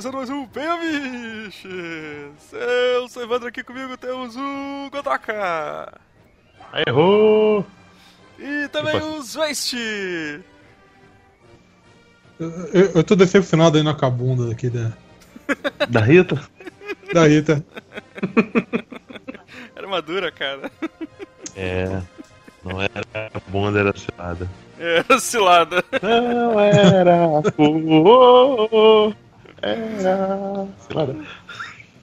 começando mais um Bem Amiches! Eu sou Evandro aqui comigo, temos o Gotaka! Errou! E também o Zwest! Eu, eu, eu tô decepcionado aí com a bunda daqui da, Da Rita? da Rita. Armadura, cara. É. Não era bunda, era cilada. É, cilada. Não era fogo, era cilada.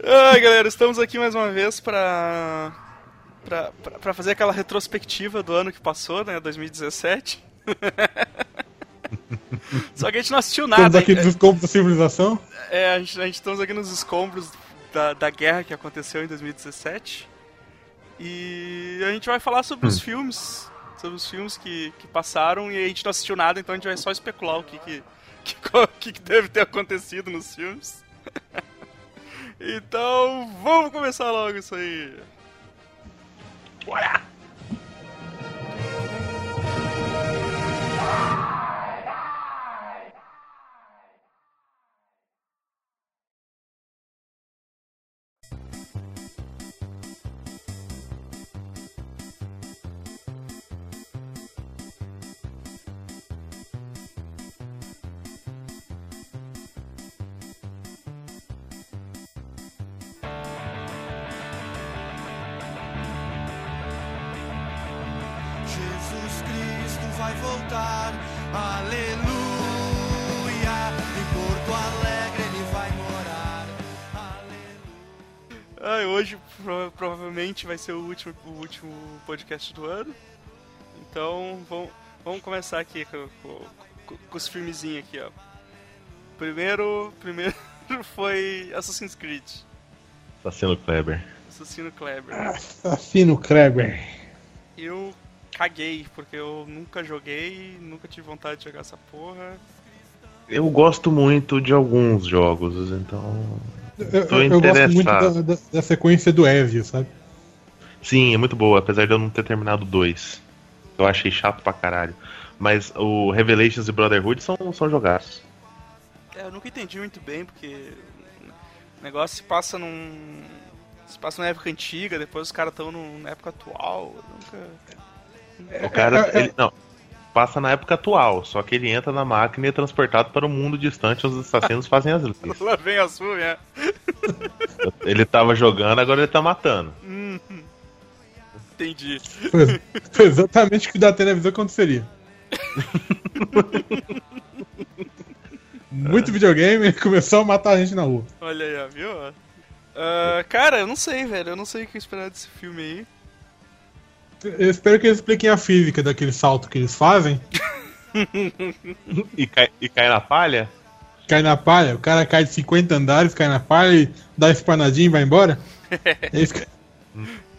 Ai galera, estamos aqui mais uma vez pra. Pra, pra, pra fazer aquela retrospectiva do ano que passou, né? 2017. Só que a gente não assistiu Estamos nada. aqui nos escombros da civilização. É, a gente, a gente estamos aqui nos escombros da, da guerra que aconteceu em 2017. E a gente vai falar sobre os filmes. Sobre os filmes que, que passaram e a gente não assistiu nada, então a gente vai só especular o que, que, que, o que deve ter acontecido nos filmes. então, vamos começar logo isso aí. Bora! Ai, hoje prova- provavelmente vai ser o último, o último podcast do ano. Então vamos, vamos começar aqui com, com- com- os filmezinhos aqui, ó. Primeiro, primeiro foi Assassin's Creed, Assassino Kleber. Assassino Kleber. Assino Kreber. Eu caguei, porque eu nunca joguei, nunca tive vontade de jogar essa porra. Eu gosto muito de alguns jogos, então. Eu, Tô eu- eu gosto muito interessado. da, da- da sequência do Ezio, sabe? Sim, é muito boa, apesar de eu não ter terminado dois. Eu achei chato pra caralho. Mas o Revelations e Brotherhood são, são jogaços. É, eu nunca entendi muito bem, porque o negócio se passa num. Se passa numa época antiga, depois os caras estão na época atual. Eu nunca. O cara. É, é, ele- não. Passa na época atual, só que ele entra na máquina e é transportado para um mundo distante onde os assassinos fazem as leis. Lá vem a sua, né? Ele tava jogando, agora ele tá matando. Hum, entendi. Foi, foi exatamente o que da televisão aconteceria. Muito videogame começou a matar a gente na rua. Olha aí, ó, viu? Ah, cara, eu não sei, velho. Eu não sei o que esperar desse filme aí. Eu espero que eles expliquem a física daquele salto que eles fazem. E cai, e cai na palha? Cai na palha, o cara cai de 50 andares, cai na palha e dá espanadinha e vai embora. É isso que-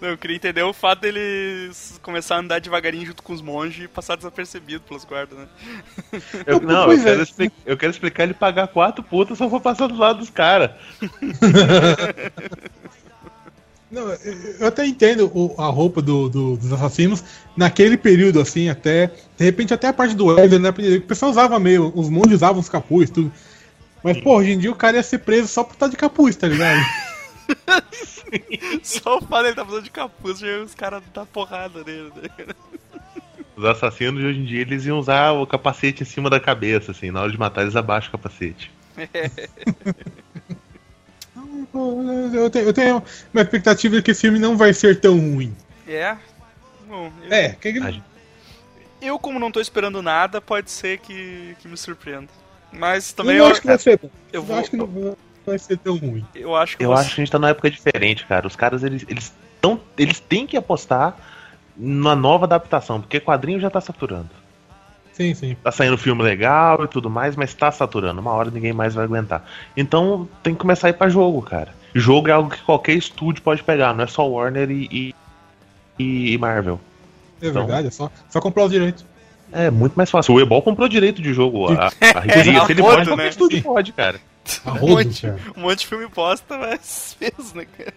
Não, eu queria entender o fato deles começar a andar devagarinho junto com os monges e passar desapercebido pelos guardas, né? Eu, não, eu é. quero, eu quero explicar ele pagar quatro putas só pra passar do lado dos caras. Não, eu até entendo o- a roupa do- do- dos assassinos naquele período, assim, até. De repente, até a parte do Elder, né? Porque o pessoal usava meio. Os monges usavam os capuz, tudo. Mas, pô, hoje em dia o cara ia ser preso só por estar de capuz, tá ligado? Só o fato dele tá falando de capuz, já os caras dão porrada nele, né? Os assassinos de hoje em dia eles iam usar o capacete em cima da cabeça, assim, na hora de matar eles abaixam o capacete. Pô, eu, tenho, eu tenho uma expectativa de que esse filme não vai ser tão ruim. É. Bom, eu, É, que eu como não tô esperando nada, pode ser que, que me surpreenda. Mas eu também não eu, acho que vai ser eu Eu, vou- acho que não vai- ser tão ruim. eu acho que Eu você- acho que a gente tá numa época diferente, cara. Os caras, eles, eles, tão, eles têm que apostar numa nova adaptação, porque quadrinho já tá saturando. Sim, sim. Tá saindo filme legal e tudo mais, mas tá saturando. Uma hora ninguém mais vai aguentar. Então tem que começar a ir pra jogo, cara. Jogo é algo que qualquer estúdio pode pegar, não é só Warner e, e, e Marvel. É Então- verdade, é só, só comprar os direitos. É muito mais fácil. O Ebol comprou direito de jogo. A, a Riqueria, É, se ele a rodo, pode, qualquer né? estúdio pode, cara. Um, monte, um monte de filme bosta, mas fez, né, cara?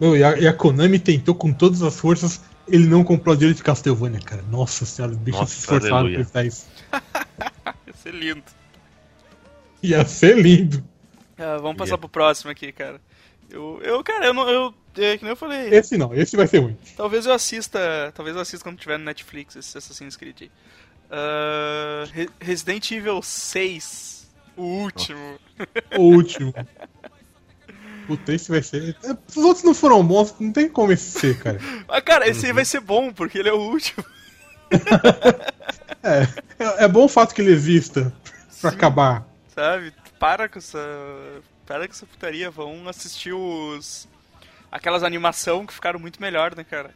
E, a, e a Konami tentou com todas as forças ele não comprou direito de Castlevania, cara. Nossa senhora, deixa Nossa, se esforçar pra pensar isso. Ia ser lindo. Ia ser lindo. Ah, vamos passar Yeah. pro próximo aqui, cara. Eu, eu cara, eu não. Eu, é, que nem eu falei. Esse não, esse vai ser ruim. Talvez eu assista. Talvez eu assista quando tiver no Netflix esse Assassin's Creed aí. Re- Resident Evil 6. O último. O último. Puta, esse vai ser. Se os outros não foram bons, não tem como esse ser, cara. Ah, cara, esse aí vai ser bom, porque ele é o último. É, é, é bom o fato que ele exista pra acabar. Sabe? Para com essa. Para com essa putaria. Vão assistir os. Aquelas animação que ficaram muito melhor, né, cara?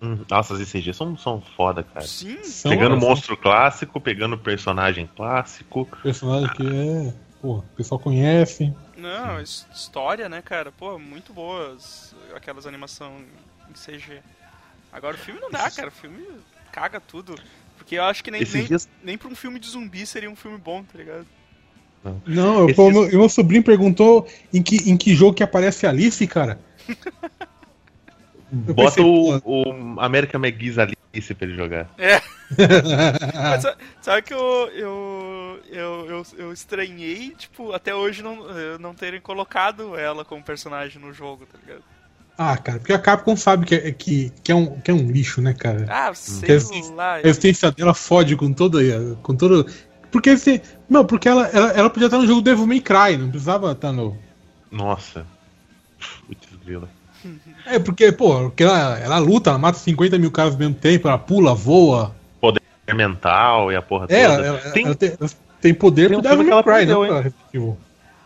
Hum, Nossa, as CG são, são foda, cara. Sim. São Pegando são monstro clássico, pegando personagem clássico. personagem que é. Pô, o pessoal conhece. Não, his- história, né, cara? Pô, muito boas aquelas animação em CG. Agora o filme não dá, cara. O filme caga tudo. Porque eu acho que nem, Esses nem, dias- nem pra um filme de zumbi seria um filme bom, tá ligado? Não, eu, Esses- pô, meu, meu sobrinho perguntou em que, em que jogo que aparece a Alice, cara. Bota pensei, o, o American McGee's Alice pra ele jogar. É. Mas sa- sabe que eu, eu, eu, eu, eu estranhei, tipo, até hoje não, eh, não terem colocado ela como personagem no jogo, tá ligado? Ah, cara, porque a Capcom sabe que é, que, que é, um, que é um lixo, né, cara? Ah, sei Resistência- lá. A existência dela fode com toda. Com todo. Porque assim. Não, porque ela, ela, ela podia estar no jogo Devil May Cry, não precisava estar no. Nossa. Putz, grila. É, porque, pô, porque ela, ela luta, ela mata 50 mil caras ao mesmo tempo, ela pula, voa. É mental e a porra É, toda. ela, Tem- ela tem, tem poder tem um filme que ela Cry, não perdeu, Evil.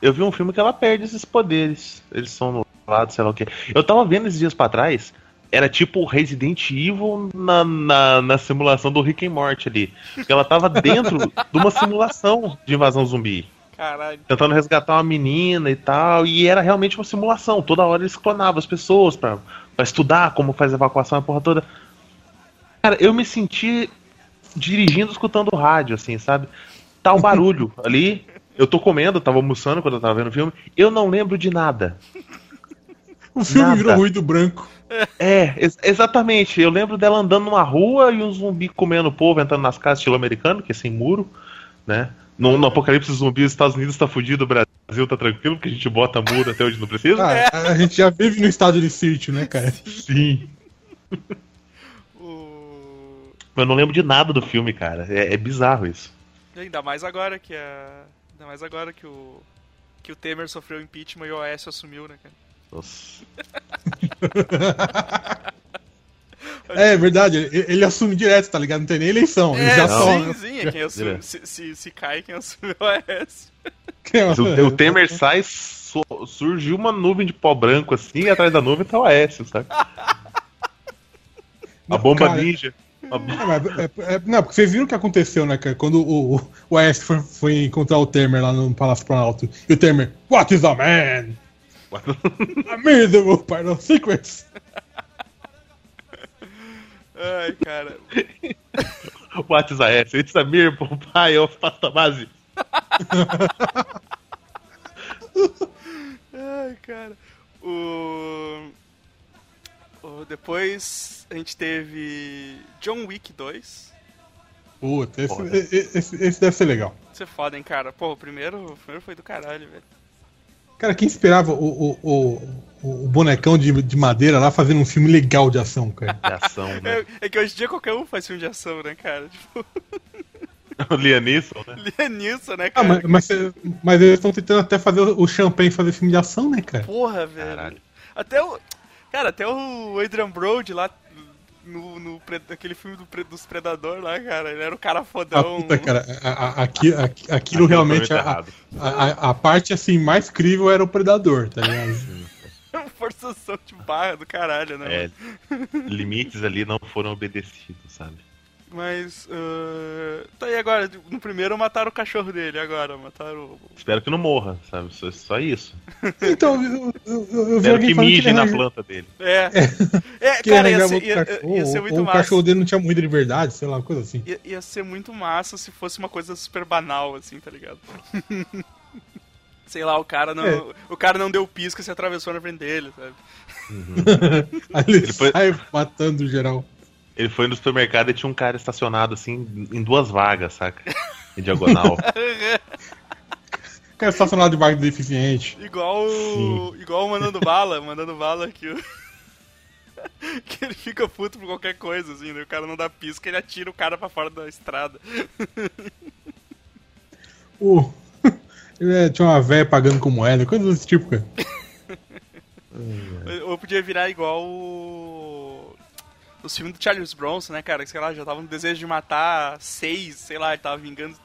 Eu vi um filme que ela perde esses poderes. Eles são no lado, sei lá o que. Eu tava vendo esses dias pra trás. Era tipo Resident Evil na, na, na simulação do Rick and Morty ali. Porque ela tava dentro de uma simulação de invasão zumbi. Caralho. Tentando resgatar uma menina e tal. E era realmente uma simulação. Toda hora eles clonavam as pessoas pra, pra estudar como faz a evacuação a porra toda. Cara, eu me senti dirigindo, escutando rádio, assim, sabe? Tá o barulho ali. Eu tô comendo, tava almoçando quando eu tava vendo o filme. Eu não lembro de nada. O filme Nada. virou ruído branco. É, ex- exatamente. Eu lembro dela andando numa rua e um zumbi comendo o povo, entrando nas casas estilo americano, que é sem muro, né? No, no apocalipse zumbi, os Estados Unidos tá fudido, o Brasil tá tranquilo, porque a gente bota muro até onde não precisa. Ah, a, a gente já vive no estado de sítio, né, cara? Sim. O... Eu não lembro de nada do filme, cara. É, é bizarro isso. Ainda mais agora que a. Ainda mais agora que o. Que o Temer sofreu impeachment e o OS assumiu, né, cara? Nossa. É verdade, ele, ele assume direto, tá ligado? Não tem nem eleição. Ele É, já não. sim, sim, é quem assume. Se, se, se cai, quem assume é o. Mas o, o Temer sai, so- surgiu uma nuvem de pó branco assim, e atrás da nuvem tá o Aécio, sabe? A bomba Cara, ninja. A É, mas é- é- não, porque vocês viram o que aconteceu, né, cara? Quando o, o, o Aécio foi, foi encontrar o Temer lá no Palácio Planalto. E o Temer, What is a man? A miserable part of secrets. Ai, cara. What is Aécio? It's a mere pai of pasta base. Ai, cara. O... o- Depois a gente teve John Wick 2. Puta, esse, esse, esse- esse deve ser legal. Isso é foda, hein, cara. Pô, o primeiro, o primeiro foi do caralho, velho. Cara, quem esperava o, o, o, o bonecão de, de madeira lá fazendo um filme legal de ação, cara? De ação, né? É, é que hoje em dia qualquer um faz filme de ação, né, cara? Tipo, O Liam Neeson, né? lia nisso, né, Ah, cara? mas, mas, cê- mas eles estão tentando até fazer o Champagne fazer filme de ação, né, cara? Porra, velho. Caralho. Até o. Cara, até o Adrian Brody lá no, no aquele filme do, dos Predador lá, cara. Ele era o cara Ah, fodão. puta, cara, a- a- aqui, aqui- aquilo realmente. foi A, errado. a, a- a parte assim mais crível era o Predador, tá ligado? Forçação de barra do caralho, né? É, limites ali não foram obedecidos, sabe? Mas. ah, tá aí agora. No primeiro mataram o cachorro dele, agora mataram o. Espero que não morra, sabe? Só, só isso. Então, eu, eu, eu vi Espero alguém que falando que mijem na planta dele. É. É, que ele cara, ia ser, ia, cachorro, ia ser muito ou o massa. cachorro dele não tinha morrido de verdade, sei lá, uma coisa assim. Ia, ia ser muito massa se fosse uma coisa super banal, assim, tá ligado? Sei lá, o cara não, É. o cara não deu pisca e se atravessou na frente dele, sabe? Aí ele, foi- sai matando geral. Ele foi no supermercado e tinha um cara estacionado assim em duas vagas, saca? Em diagonal. O cara estacionado de vaga do deficiente. Igual o. Igual o mandando bala, mandando bala que o. que ele fica puto por qualquer coisa, assim, né? O cara não dá pisca, ele atira o cara pra fora da estrada. O... Ele é, tinha uma véia pagando com moeda, coisa desse tipo, cara. Ou podia virar igual o. Os filmes do Charles Bronson, né, cara? Que, sei lá, já tava no desejo de matar seis, sei lá, ele tava vingando,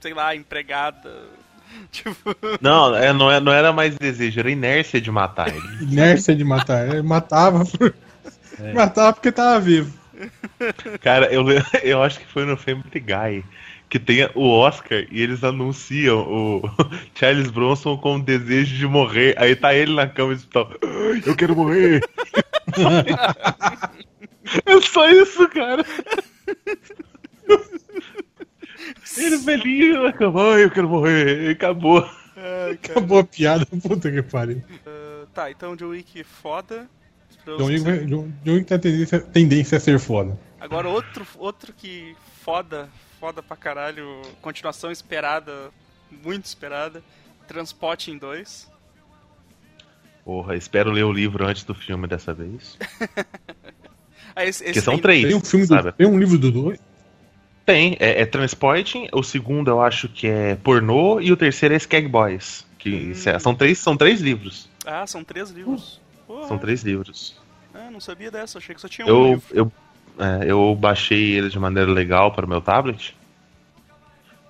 sei lá, empregada. Tipo. Não, é, não, é, não era mais desejo, era inércia de matar ele. Inércia de matar. Ele matava por... É. Matava porque tava vivo. Cara, eu, eu acho que foi no Family Guy que tem o Oscar e eles anunciam o Charles Bronson com desejo de morrer. Aí tá ele na cama e tal. Eu quero morrer. É só isso, cara. Ele velhinho na cama, "Ai, eu quero morrer. Acabou. Acabou a piada, puta que pariu. Ah, tá, então John Wick foda. Esperamos John Wick, John, John Wick tem tendência, tendência a ser foda. Agora outro, outro que foda, foda pra caralho, continuação esperada, muito esperada, Transporting 2. Porra, espero ler o livro antes do filme dessa vez. Ah, esse, esse Porque são três. Tem um filme sabe? do, Tem um livro do dois? Tem, é, é Transporting, o segundo eu acho que é Pornô e o terceiro é Skag Boys. Que Hum. são, três, são três livros. Ah, são três livros. Porra, São três livros. Ah, não sabia dessa, achei que só tinha um Eu, livro. eu, é, eu baixei ele de maneira legal para o meu tablet.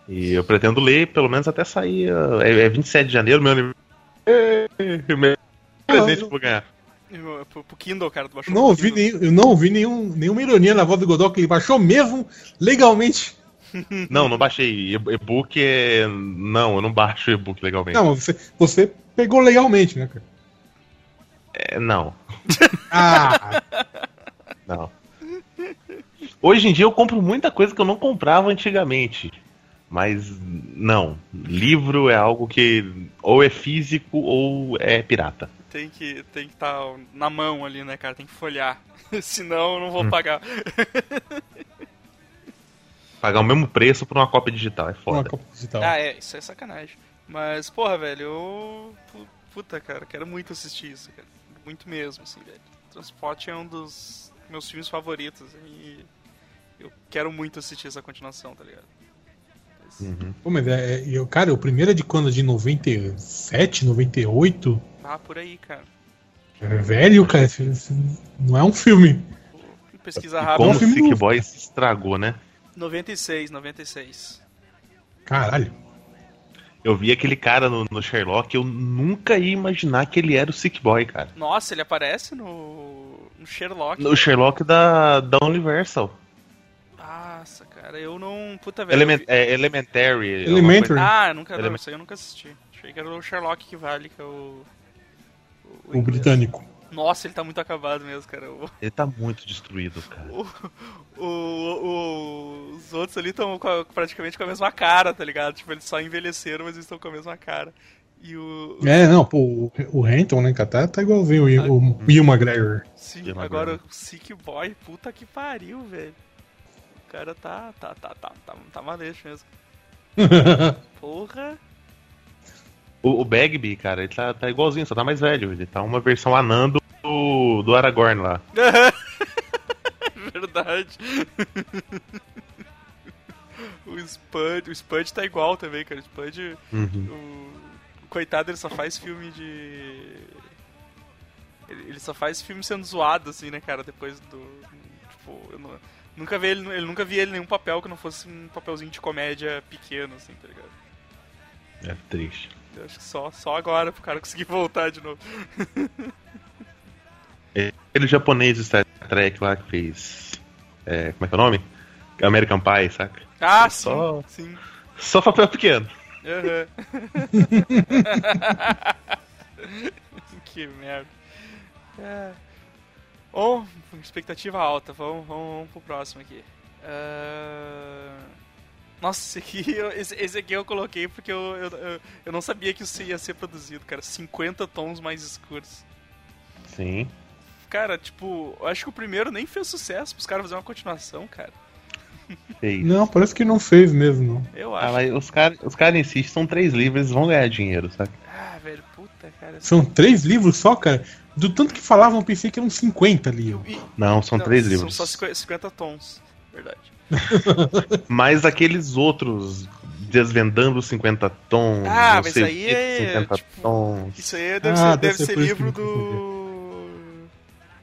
E eu pretendo ler pelo menos até sair. É, é 27 de janeiro, meu aniversário. É, meu presente que eu vou ganhar. Eu- Pro, pro Kindle, cara, tu baixou Não ouvi, eu não ouvi nenhum, nenhuma ironia na voz do Godot que ele baixou mesmo legalmente. Não, não baixei. E-book é. Não, eu não baixo e-book legalmente. Não, mas você, você pegou legalmente, né, cara? É, não, Ah, não. Hoje em dia eu compro muita coisa que eu não comprava antigamente. Mas não. Livro é algo que ou é físico ou é pirata. Tem que tem que estar na mão ali, né, cara? Tem que folhar. Senão eu não Hum. vou pagar. Pagar o mesmo preço por uma cópia digital é uma foda. copa digital. Ah, é, isso é sacanagem. Mas, porra, velho, eu. pu- Puta, cara, quero muito assistir isso, cara. Muito mesmo, assim, velho. Transporte é um dos meus filmes favoritos e eu quero muito assistir essa continuação, tá ligado? Mas- Uhum. Pô, mas é, é- eu, cara, o primeiro é de quando? De 97, 98? Ah, por aí, cara. É velho, cara. não é um filme. Pesquisa rápida. como um o filme Sick novo. Boy se estragou, né? 96, 96. Caralho. Eu vi aquele cara no, no Sherlock, eu nunca ia imaginar que ele era o Sick Boy, cara. Nossa, ele aparece no. no Sherlock. No Sherlock da, da Universal. Nossa, cara, eu não. Puta, velho. Element, vi- é, Elementary. Elementary. Ah, nunca. Não, isso aí eu nunca assisti. Achei que era o Sherlock que vale, que é o. O britânico. Nossa, ele tá muito acabado mesmo, cara. O, Ele tá muito destruído, cara. o- o- os outros ali estão praticamente com a mesma cara, tá ligado? Tipo, eles só envelheceram, mas eles estão com a mesma cara. E o. É, não, pô, o, o Renton, né, cara, tá, tá igualzinho o, Ian- o Ian McGregor. Sim, agora o Sick Boy, puta que pariu, velho. O cara tá. tá, tá, tá, tá, tá maleixo mesmo. Porra. O, o Bagby, cara, ele tá, tá igualzinho, só tá mais velho. Ele tá uma versão anando do, do Aragorn lá. Verdade. o Spud, o Spud tá igual também, cara. O Spud, Uhum. o, o coitado, ele só faz filme de. Ele, só faz filme sendo zoado, assim, né, cara? Depois do. Tipo, eu nu- nunca vi ele, ele nunca vi ele em nenhum papel que não fosse um papelzinho de comédia pequeno, assim, tá ligado? É triste. Eu acho que só, só agora pro cara conseguir voltar de novo. Aquele japonês do Star Trek lá que fez. é, como é que é o nome? American Pie, saca? Ah, sim, Só- sim. Só papel pequeno. Aham. que merda. É. Bom, expectativa alta. Vamos, vamos, vamos pro próximo aqui. Ah, Nossa, esse aqui, eu- esse, esse aqui eu coloquei porque eu, eu, eu, não sabia que isso ia ser produzido, cara. 50 tons mais escuros. Sim. Cara, tipo, eu acho que o primeiro nem fez sucesso pros caras fazerem uma continuação, cara. Fez. Não, parece que não fez mesmo, não. Eu Ah, acho. mas os caras os cara insistem, são três livros, eles vão ganhar dinheiro, sabe? Ah, velho, puta, cara. São três livros só, cara. Do tanto que falavam, eu pensei que eram 50 livros. E- Não, são não, três são livros. só 50, 50 tons, verdade. Mas aqueles outros desvendando os 50 tons. Ah, mas aí é, 50 tipo, tons. Isso aí deve Ah, ser, deve ser livro do.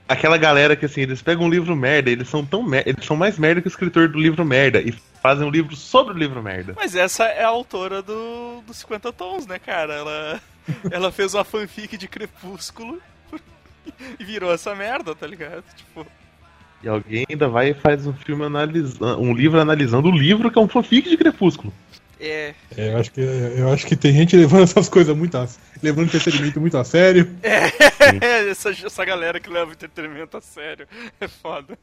Aquela galera que assim, eles pegam um livro merda, eles são tão mer- eles são mais merda que o escritor do livro merda e fazem um livro sobre o livro merda. Mas essa é a autora do, dos 50 tons, né, cara? Ela, ela fez uma fanfic de Crepúsculo e virou essa merda, tá ligado? Tipo, E alguém ainda vai e faz um filme analisando, um livro analisando o livro que é um fanfic de Crepúsculo. é. É, eu acho que, eu acho que tem gente levando essas coisas muito a, levando entretenimento muito a sério. essa, essa galera que leva o entretenimento a sério é foda.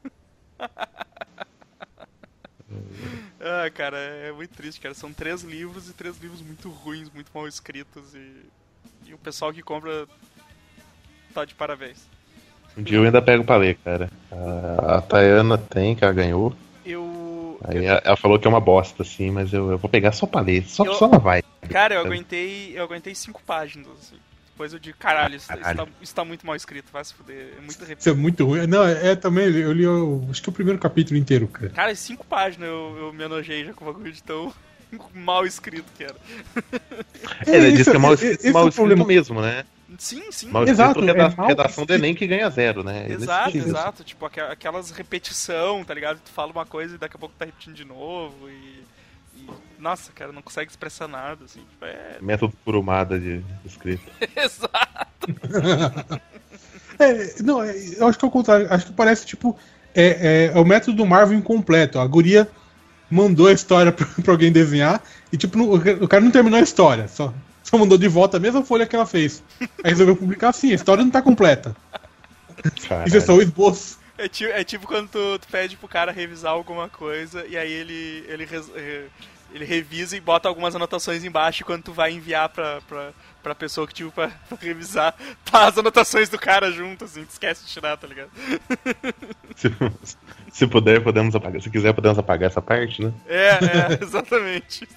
ah, cara, é muito triste, cara. São três livros e três livros muito ruins, muito mal escritos e, e o pessoal que compra tá de parabéns. Um dia eu ainda pego pra ler, cara. A, a Tayana tem, que ela ganhou. Eu. Aí ela, ela falou que é uma bosta, assim, mas eu, eu vou pegar só pra ler. Só, Eu- só ela vai. Cara, eu aguentei. Eu aguentei cinco páginas, assim. Depois eu digo, caralho, isso, isso, Caralho. tá, isso tá muito mal escrito, vai se fuder. É muito repetido. Isso é muito ruim. Não, é, é também, eu li o, acho que o primeiro capítulo inteiro, cara. Cara, cinco páginas eu, eu me enojei já com o bagulho de tão mal escrito que era. É, ele diz isso- que é mal, escrito, é o mal escrito problema. mesmo, né? Sim, sim. Mal Exato, reda- é mal redação do. Enem que ganha zero, né? É Exato, exato. Tipo, aquelas repetição, tá ligado? Tu fala uma coisa e daqui a pouco tá repetindo de novo e. e- nossa, cara, não consegue expressar nada, assim. Tipo, é. Método curumada de de escrita. Exato. É, não, é, eu acho que é o contrário. Acho que parece tipo. É, é, é o método do Marvel incompleto. A guria mandou a história pra, pra alguém desenhar e, tipo, não- o cara não terminou a história. Só, só mandou de volta a mesma folha que ela fez. Aí resolveu publicar assim: a história não tá completa. Isso é só o esboço. É tipo, é tipo quando tu, tu pede pro cara revisar alguma coisa e aí ele, ele, ele revisa e bota algumas anotações embaixo e quando tu vai enviar pra, pra, pra pessoa que tipo pra, pra revisar, tá as anotações do cara junto, assim, tu esquece de tirar, tá ligado? Se, se puder, podemos apagar. Se quiser, podemos apagar essa parte, né? É, é, exatamente.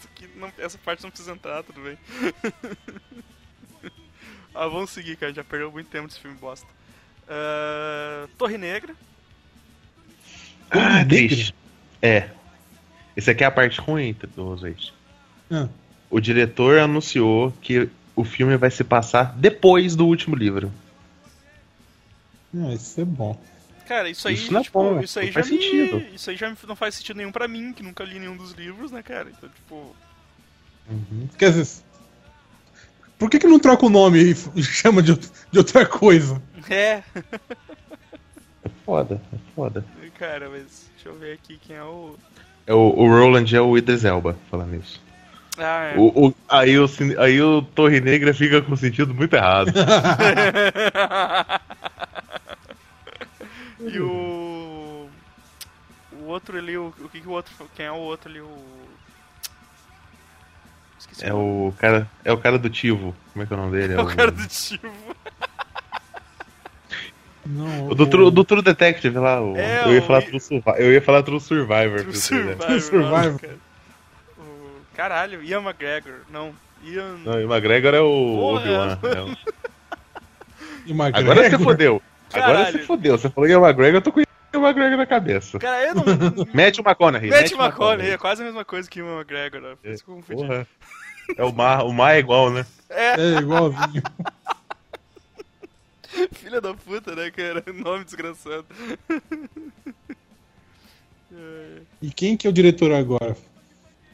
Não- essa parte não precisa entrar, tudo bem. ah, vamos seguir, cara, já perdeu muito tempo desse filme bosta. Ah, Torre Negra. Ah, Negra? triste. É. Esse aqui é a parte ruim dos eixos. Ah, O diretor anunciou que o filme vai se passar depois do último livro. ah, isso é bom. Cara, isso aí, Isso não é tipo, bom, isso aí não já faz me, sentido. isso aí já não faz sentido nenhum pra mim, que nunca li nenhum dos livros, né, cara? Então, tipo, Quer dizer. Por que, que não troca o nome e chama de, de outra coisa? é, É foda, é foda. cara, mas deixa eu ver aqui quem é o É o, o Roland é o Idris Elba, falando isso. Ah, é. O, o- aí, o, aí o Torre Negra fica com sentido muito errado. e o o outro ali, o, o que que o outro, quem é o outro ali, o Esqueci É nome. o cara, é o cara do Tivo. Como é que é o nome dele? É o cara do Tivo. Não, O do, True- do True Detective lá. o- É, eu, ia o falar I- True Survivor, eu ia falar True Survivor. True? Survivor. Survivor. nossa, cara. O, caralho, Ian McGregor. Não, Ian... Não, o McGregor é o. Obi-Wan. é o- McGregor? Agora você fodeu. Agora Caralho. você fodeu. Você falou Ian McGregor, eu tô com o Ian McGregor na cabeça. Cara, eu não... Mete o McConaughey. Matt McConaughey, é quase a mesma coisa que o Ian McGregor, né? Confundi. Porra. É o mar, o mar é igual, né? É, É igualzinho. filha da puta, né, cara? Nome desgraçado. É, E quem que é o diretor agora?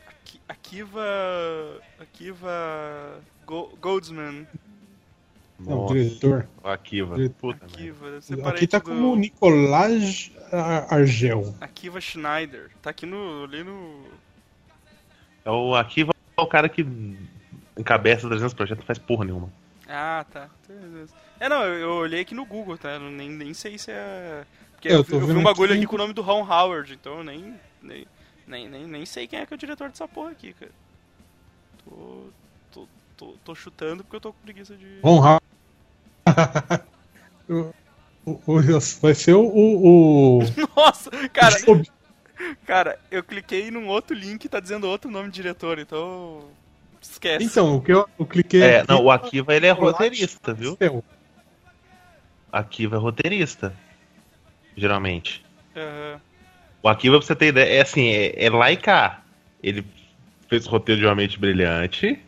Aki- Akiva... Akiva... Go- Goldsman. Não, o Nossa, diretor. o Akiva. Diretor. Akiva, deve ser Aqui tá do... como Nicolás Ar- Argel. Akiva Schneider. Tá aqui no... ali no... É o Akiva é o cara que encabeça 300 projetos não faz porra nenhuma. Ah, tá. É, não, eu, eu olhei aqui no Google, tá? Eu nem, nem sei se é... Porque eu eu, tô eu vi vendo um bagulho aqui. aqui com o nome do Ron Howard, então eu nem... nem Nem, nem, nem sei quem é que é o diretor dessa porra aqui, cara. Tô, tô, tô, tô chutando porque eu tô com preguiça de. Ron Howard. O- o- o- vai ser o. o, o- Nossa, cara, cara, eu cliquei num outro link e tá dizendo outro nome de diretor, então. Esquece. Então, o que eu, eu cliquei. É, aqui- não, o Akiva ele é roteirista, viu? Akiva é roteirista. Geralmente. Aham. O Akiva, pra você ter ideia, é assim, é, é lá e cá. Ele fez o roteiro de Uma Mente Brilhante.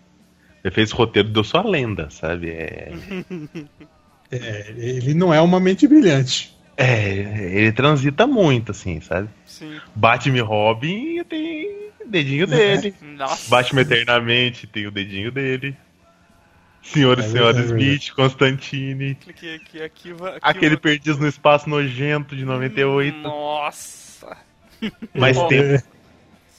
Ele fez o roteiro do Sua Lenda, sabe? É, É, ele não é uma mente brilhante. É, ele transita muito, assim, sabe? Sim. Batman e Robin tem o dedinho dele. Nossa. Batman Eternamente tem o dedinho dele. Senhor e É Senhora verdade. Smith, Constantine. Cliquei aqui, aqui, vai- aqui Aquele Perdidos no Espaço Nojento de 98. Nossa. Mais Bom. tempo, É,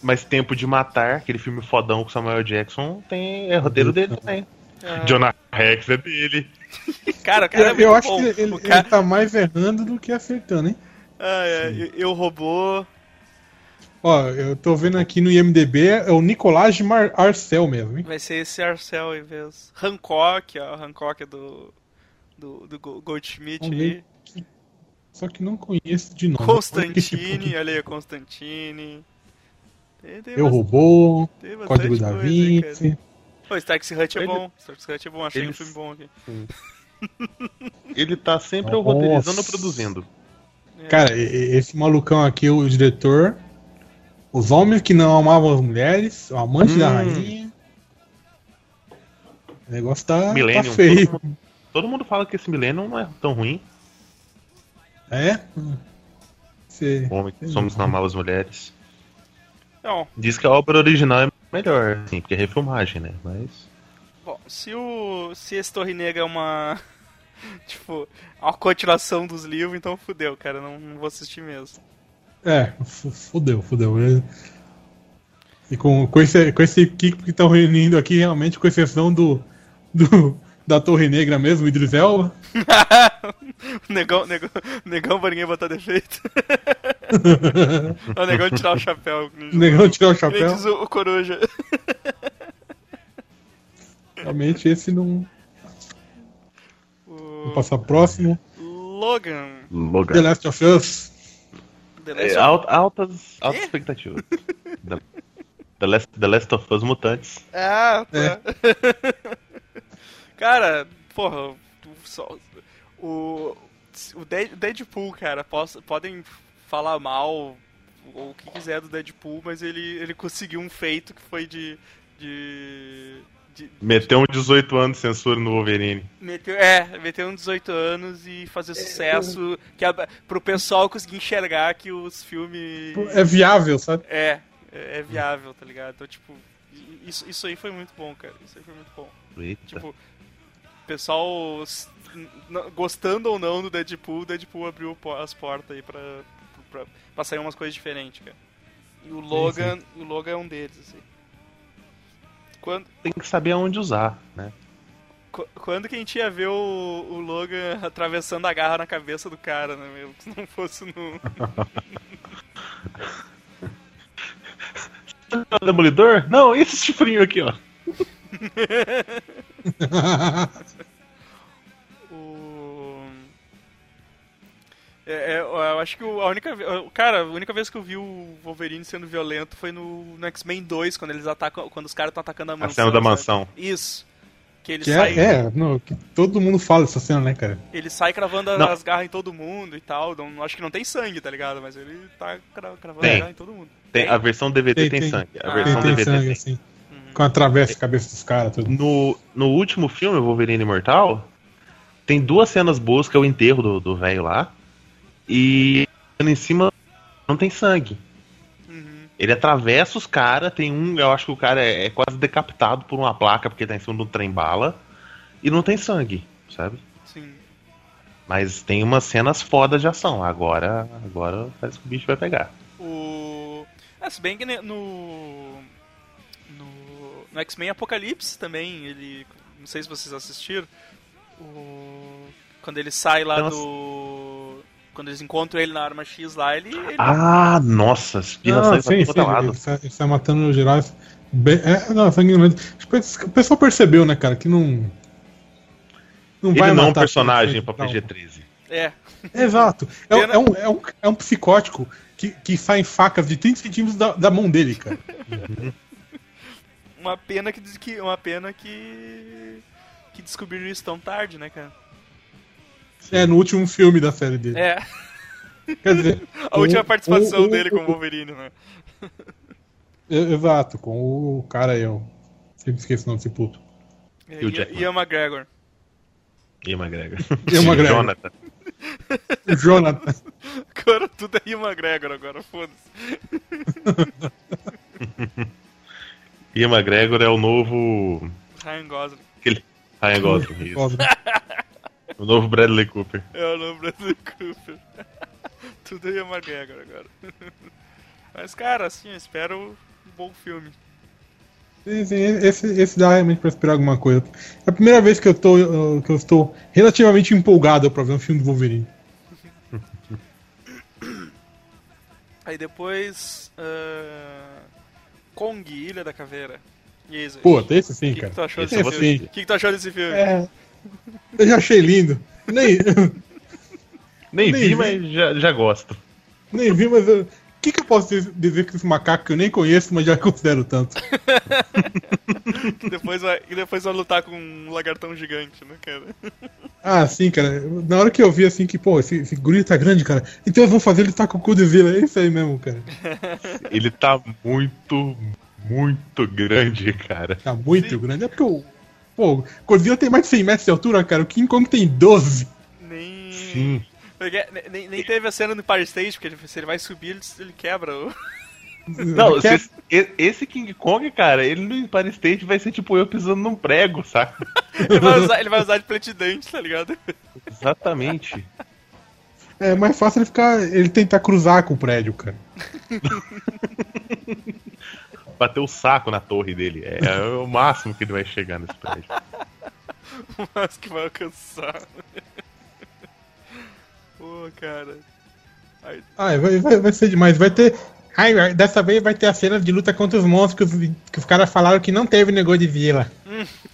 mais tempo de Matar, aquele filme fodão com Samuel Jackson, tem é roteiro dele também. Ah, Jonah Rex é dele. Cara, o cara é eu, muito eu acho bom. que ele, cara... ele tá mais errando do que acertando, hein? Ah, é, eu, eu robô. Ó, eu tô vendo aqui no IMDB, é o Nicolás de Mar Arcel mesmo, hein? Vai ser esse Arcel em vez. Hancock, ó. Hancock é do. Do, do Go- Goldschmidt aí. ver. Só que não conheço de nome. Constantine, olha aí, Constantine. Tem, tem Eu roubou, bastante Código da coisa aí, Pô, Stark's Hut é Ele- bom. Stark's Hut é bom, achei um Eles- filme bom aqui. Ele tá sempre Nossa. roteirizando ou produzindo. É. Cara, esse malucão aqui, o diretor. Os homens que não amavam as mulheres, o amante da Hum. rainha. O negócio tá, tá feio. Todo mundo, todo mundo fala que esse Millennium não é tão ruim. É? Cê- Como somos não amar as mulheres. Não, Diz que a obra original é melhor, assim, porque é refilmagem, né? Mas. bom, se o. Se esse Torre Negra é uma. tipo, uma continuação dos livros, então fudeu, cara. Não, não vou assistir mesmo. É, fudeu, fudeu. E- E com, com, esse, com esse equipe que estão reunindo aqui, realmente, com exceção do, do da Torre Negra mesmo, Idris Elba. negão, negão, negão pra ninguém botar defeito. o negão tirar o chapéu. O negão tirar o chapéu. diz o, o coruja. Realmente, esse não. O Vou passar próximo. Logan. The Logan. Last of Us. The Last É, of- alt- altas, altas expectativas. The, The Last, The Last of Us Mutantes. Ah, tá. É. cara, porra, o, só- o, o Dead- Deadpool, cara, posso- podem falar mal ou o que quiser do Deadpool, mas ele, ele conseguiu um feito que foi de. de. de Meteu um 18 anos de censura no Wolverine. meter, é, meter uns 18 anos e fazer sucesso que a, pro pessoal conseguir enxergar que os filmes. É viável, sabe? É, é, é viável, tá ligado? Então, tipo, isso, isso aí foi muito bom, cara. Isso aí foi muito bom. Eita. Tipo, o pessoal gostando ou não do Deadpool, o Deadpool abriu as portas aí pra, pra, pra sair umas coisas diferentes, cara. E o Logan, o Logan é um deles, assim. Quando, Tem que saber aonde usar, né? qu- quando que a gente ia ver o, o Logan atravessando a garra na cabeça do cara, né, meu? Se não fosse no... Demolidor? Não, esse chifrinho aqui, ó. É, é, eu acho que a única cara, a única vez que eu vi o Wolverine sendo violento foi no, no X-Men 2, quando eles atacam, quando os caras estão atacando a A mansão. cena da sabe? mansão. Isso. Que ele Que sai, é, é não, que todo mundo fala dessa cena, né, cara? ele sai cravando a- Não. as garras em todo mundo e tal. Não, acho que não tem sangue, tá ligado? Mas ele tá cra- cravando Tem. as garras em todo mundo. Tem, a versão DVD Tem, tem, tem. sangue. A Ah. versão Tem, tem DVD sangue, tem. assim. Com atravessa a cabeça dos caras, tudo. No, no último filme, o Wolverine Imortal, tem duas cenas boas, que é o enterro do do velho lá. E em cima não tem sangue. Uhum. Ele atravessa os caras, tem um, eu acho que o cara é, é quase decapitado por uma placa, porque tá em cima de um trem-bala. E não tem sangue, sabe? Sim. Mas tem umas cenas fodas de ação. Agora, agora parece que o bicho vai pegar. O. Ah, se bem que no. No, no X-Men Apocalipse também, ele. Não sei se vocês assistiram. O, quando ele sai lá Nossa. do. Quando eles encontram ele na arma X lá, ele. ele- Ah, nossa, espirra Ah, sangue sim, sim, lado. ele sai, ele sai matando geral. Bem, é, não, sanguinolento. Tipo, O pessoal percebeu, né, cara, que não. Não Ele não é um personagem pra defeito, PG-13. É. Exato. É, um- é um, é, um, é um psicótico que, que sai em facas de 30 centímetros da, da mão dele, cara. Uma pena que, diz que. Uma pena que. Que descobriram isso tão tarde, né, cara? É, no último filme da série dele. É. Quer dizer. A última o- participação o- dele o- como Wolverine, né? É, Exato, com o cara aí, eu sempre esqueço o nome desse puto. E o Jackman. Ian McGregor. Ian McGregor. Ian McGregor. Jonathan. O Jonathan. Agora tudo é Ian McGregor agora, foda-se. Ian McGregor é o novo. Ryan Gosling. Aquele... Ryan Gosling, isso. O novo Bradley Cooper. É o nome Bradley Cooper. tudo é Ian McGregor agora. Mas, cara, assim, eu espero um bom filme. Sim, sim, esse, esse dá realmente pra esperar alguma coisa. É a primeira vez que eu tô, uh, que eu estou relativamente empolgado pra ver um filme do Wolverine. Aí depois. ah, Kong, Ilha da Caveira. E aí, Zé? Pô, tem esse O sim, que, que tu cara. achou Esse desse filme? O que, que tu achou desse filme? É. Eu já achei lindo. Nem, Nem, Nem vi, vi. mas já, já gosto. nem vi, mas. eu- O que, que eu posso dizer- que esse macaco que eu nem conheço, mas já considero tanto? Que depois vai, que depois vai lutar com um lagartão gigante, né, cara? Ah, sim, cara. Na hora que eu vi assim que, pô, esse, esse guri tá grande, cara. Então eles vão fazer ele tá com o cu de vila. É isso aí mesmo, cara. Ele tá muito, muito grande, cara. Tá muito Sim. grande. É porque o. Pô, Godzilla tem mais de 100 metros de altura, cara. O King Kong tem 12. Nem. Sim. Porque nem- Nem, nem teve a cena no Empire State, porque ele- se ele vai subir, ele, ele quebra o. Não, Quer- se- e- esse King Kong, cara, ele no Empire State vai ser tipo eu pisando num prego, saca? Ele vai usar, ele vai usar de platidante, tá ligado? Exatamente. É mais fácil ele ficar. ele tentar cruzar com o prédio, cara. Bater o saco na torre dele. É, é o máximo que ele vai chegar nesse prédio. Mas que vai alcançar. Pô, cara. Aí, Ah, vai, vai, vai ser demais. Vai ter. Ai, ai, dessa vez vai ter a cena de luta contra os monstros que os, que os caras falaram que não teve negócio de vila.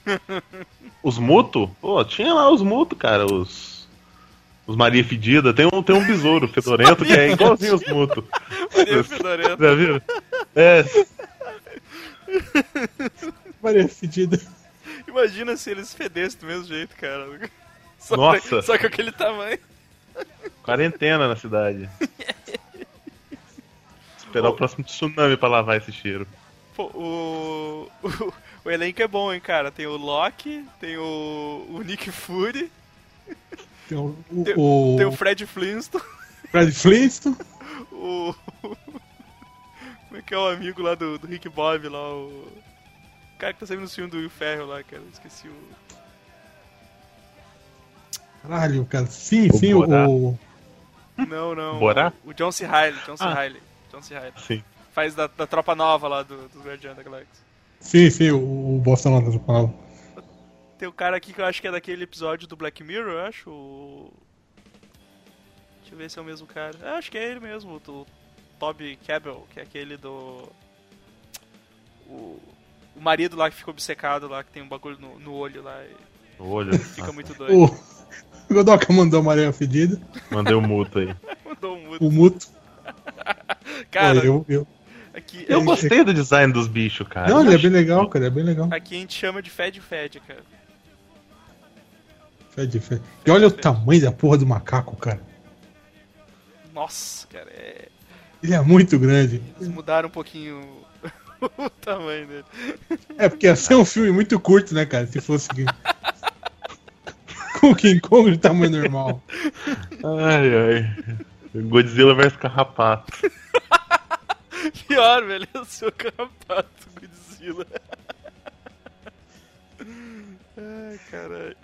Os Muto? Pô, tinha lá os Muto, cara, os. Os Maria Fedida. Tem um, tem um besouro fedorento que é igualzinho os Muto. Maria Fedorenta. Já viram? É, Maria fedida. Imagina se eles fedessem do mesmo jeito, cara. Só, Nossa. só com aquele tamanho. quarentena na cidade. Esperar o próximo tsunami pra lavar esse cheiro. Pô, o, o. o elenco é bom, hein, cara. Tem o Loki, tem o. o Nick Fury, Tem o, o, tem, o tem o Fred Flintstone, Fred Flintstone. o. Como é que é o amigo lá do, do Rick Bob lá, o. O cara que tá sempre no filme do Will Ferrell lá, cara. Esqueci o. Caralho, cara. Sim, O sim, Borá. o. Não, não. Borá? O John C. Reilly, John C. Ah. Reilly. John C. Reilly. Sim. Faz da, da tropa nova lá do, do Guardião da Galáxia. Sim, sim, o, o Boston lá da palavra. Tem o cara aqui que eu acho que é daquele episódio do Black Mirror, eu acho. o- Deixa eu ver se é o mesmo cara. Ah, acho que é ele mesmo, o Toby Cabell, que é aquele do. O, o marido lá que ficou obcecado lá, que tem um bagulho no, no olho lá e No olho. fica muito doido. O. Godoka mandou a Maria fedida. Mandei o muto aí. Mandou um mudo. O Muto. Cara, Pô, eu, eu... aqui, Eu gostei do design dos bichos, cara. Não, ele é bem legal, cara. É bem legal. aqui a gente chama de Fed Fed, cara. Fede, fede. E olha o tamanho da porra do macaco, cara. Nossa, cara, é... Ele é muito grande. eles mudaram um pouquinho o tamanho dele. É, porque ia ser um filme muito curto, né, cara? Se fosse. Com o King Kong de tamanho normal. Ai, ai. Godzilla vs Carrapato. Pior, velho, o seu carrapato, Godzilla. Ai, caralho.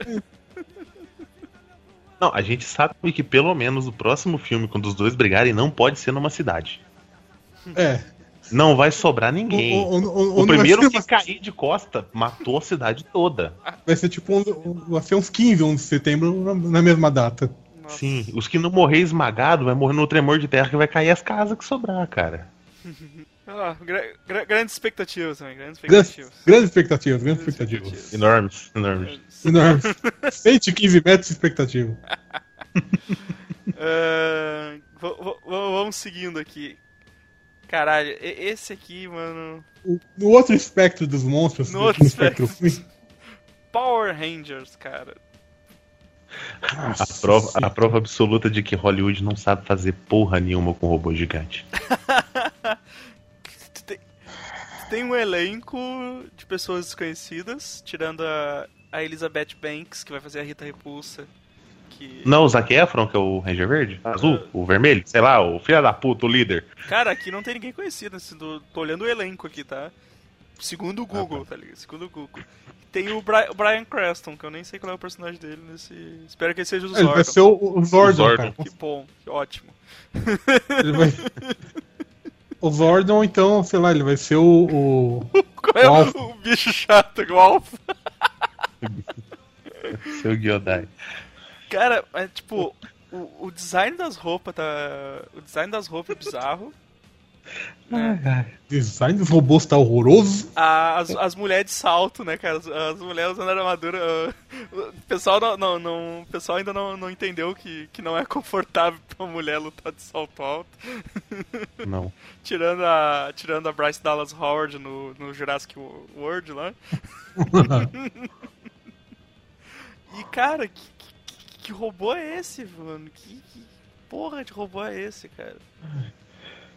Não, a gente sabe que pelo menos o próximo filme, quando os dois brigarem, não pode ser numa cidade. É. Não vai sobrar ninguém. O, o, o, O o- primeiro que ser, cair de costa matou a cidade toda. vai ser tipo uns, vai ser uns 15, 11 de setembro na, na mesma data. Nossa. Sim, os que não morrer esmagado vai morrer no tremor de terra que vai cair as casas que sobrar, cara. Ah, gra- gra- grandes expectativas também, grandes expectativas. grandes expectativas, grandes expectativas. Enormes, enormes. Enormes. 115 metros de expectativa. V- vamos seguindo aqui. Caralho, esse aqui, mano. O- No outro espectro dos monstros, No outro espectro. Power Rangers, cara. A prova, a prova absoluta de que Hollywood não sabe fazer porra nenhuma com robô gigante. Tem, um elenco de pessoas desconhecidas, tirando a, a Elizabeth Banks, que vai fazer a Rita Repulsa. Que... Não, o Zac Efron, que é o Ranger Verde? Azul? O vermelho? Sei lá, o filho da puta, o líder. Cara, aqui não tem ninguém conhecido. assim, do- tô olhando o elenco aqui, tá? Segundo o Google, tá ligado? Segundo o Google. Tem o, Bri- o Brian Creston, que eu nem sei qual é o personagem dele nesse. Espero que ele seja o Ele vai Zordon. ser o, o Zordon, Zordon. cara. Que bom, que ótimo. Ele vai... O Zordon, então, sei lá, ele vai ser o. o... Qual é O o, Alpha. o bicho chato, o Alpha? Seu Gyodai. Cara, é tipo, o, o design das roupas tá. O design das roupas é bizarro. Design dos robôs tá horroroso. As, as mulheres de salto, né, cara? As, as mulheres usando armadura. ah, O pessoal, não, não, não- o pessoal ainda não, não entendeu que, que não é confortável pra uma mulher lutar de salto alto. Não. Tirando a, tirando a Bryce Dallas Howard no, no Jurassic World lá. E cara, que, que, que robô é esse, mano? Que, que porra de robô é esse, cara?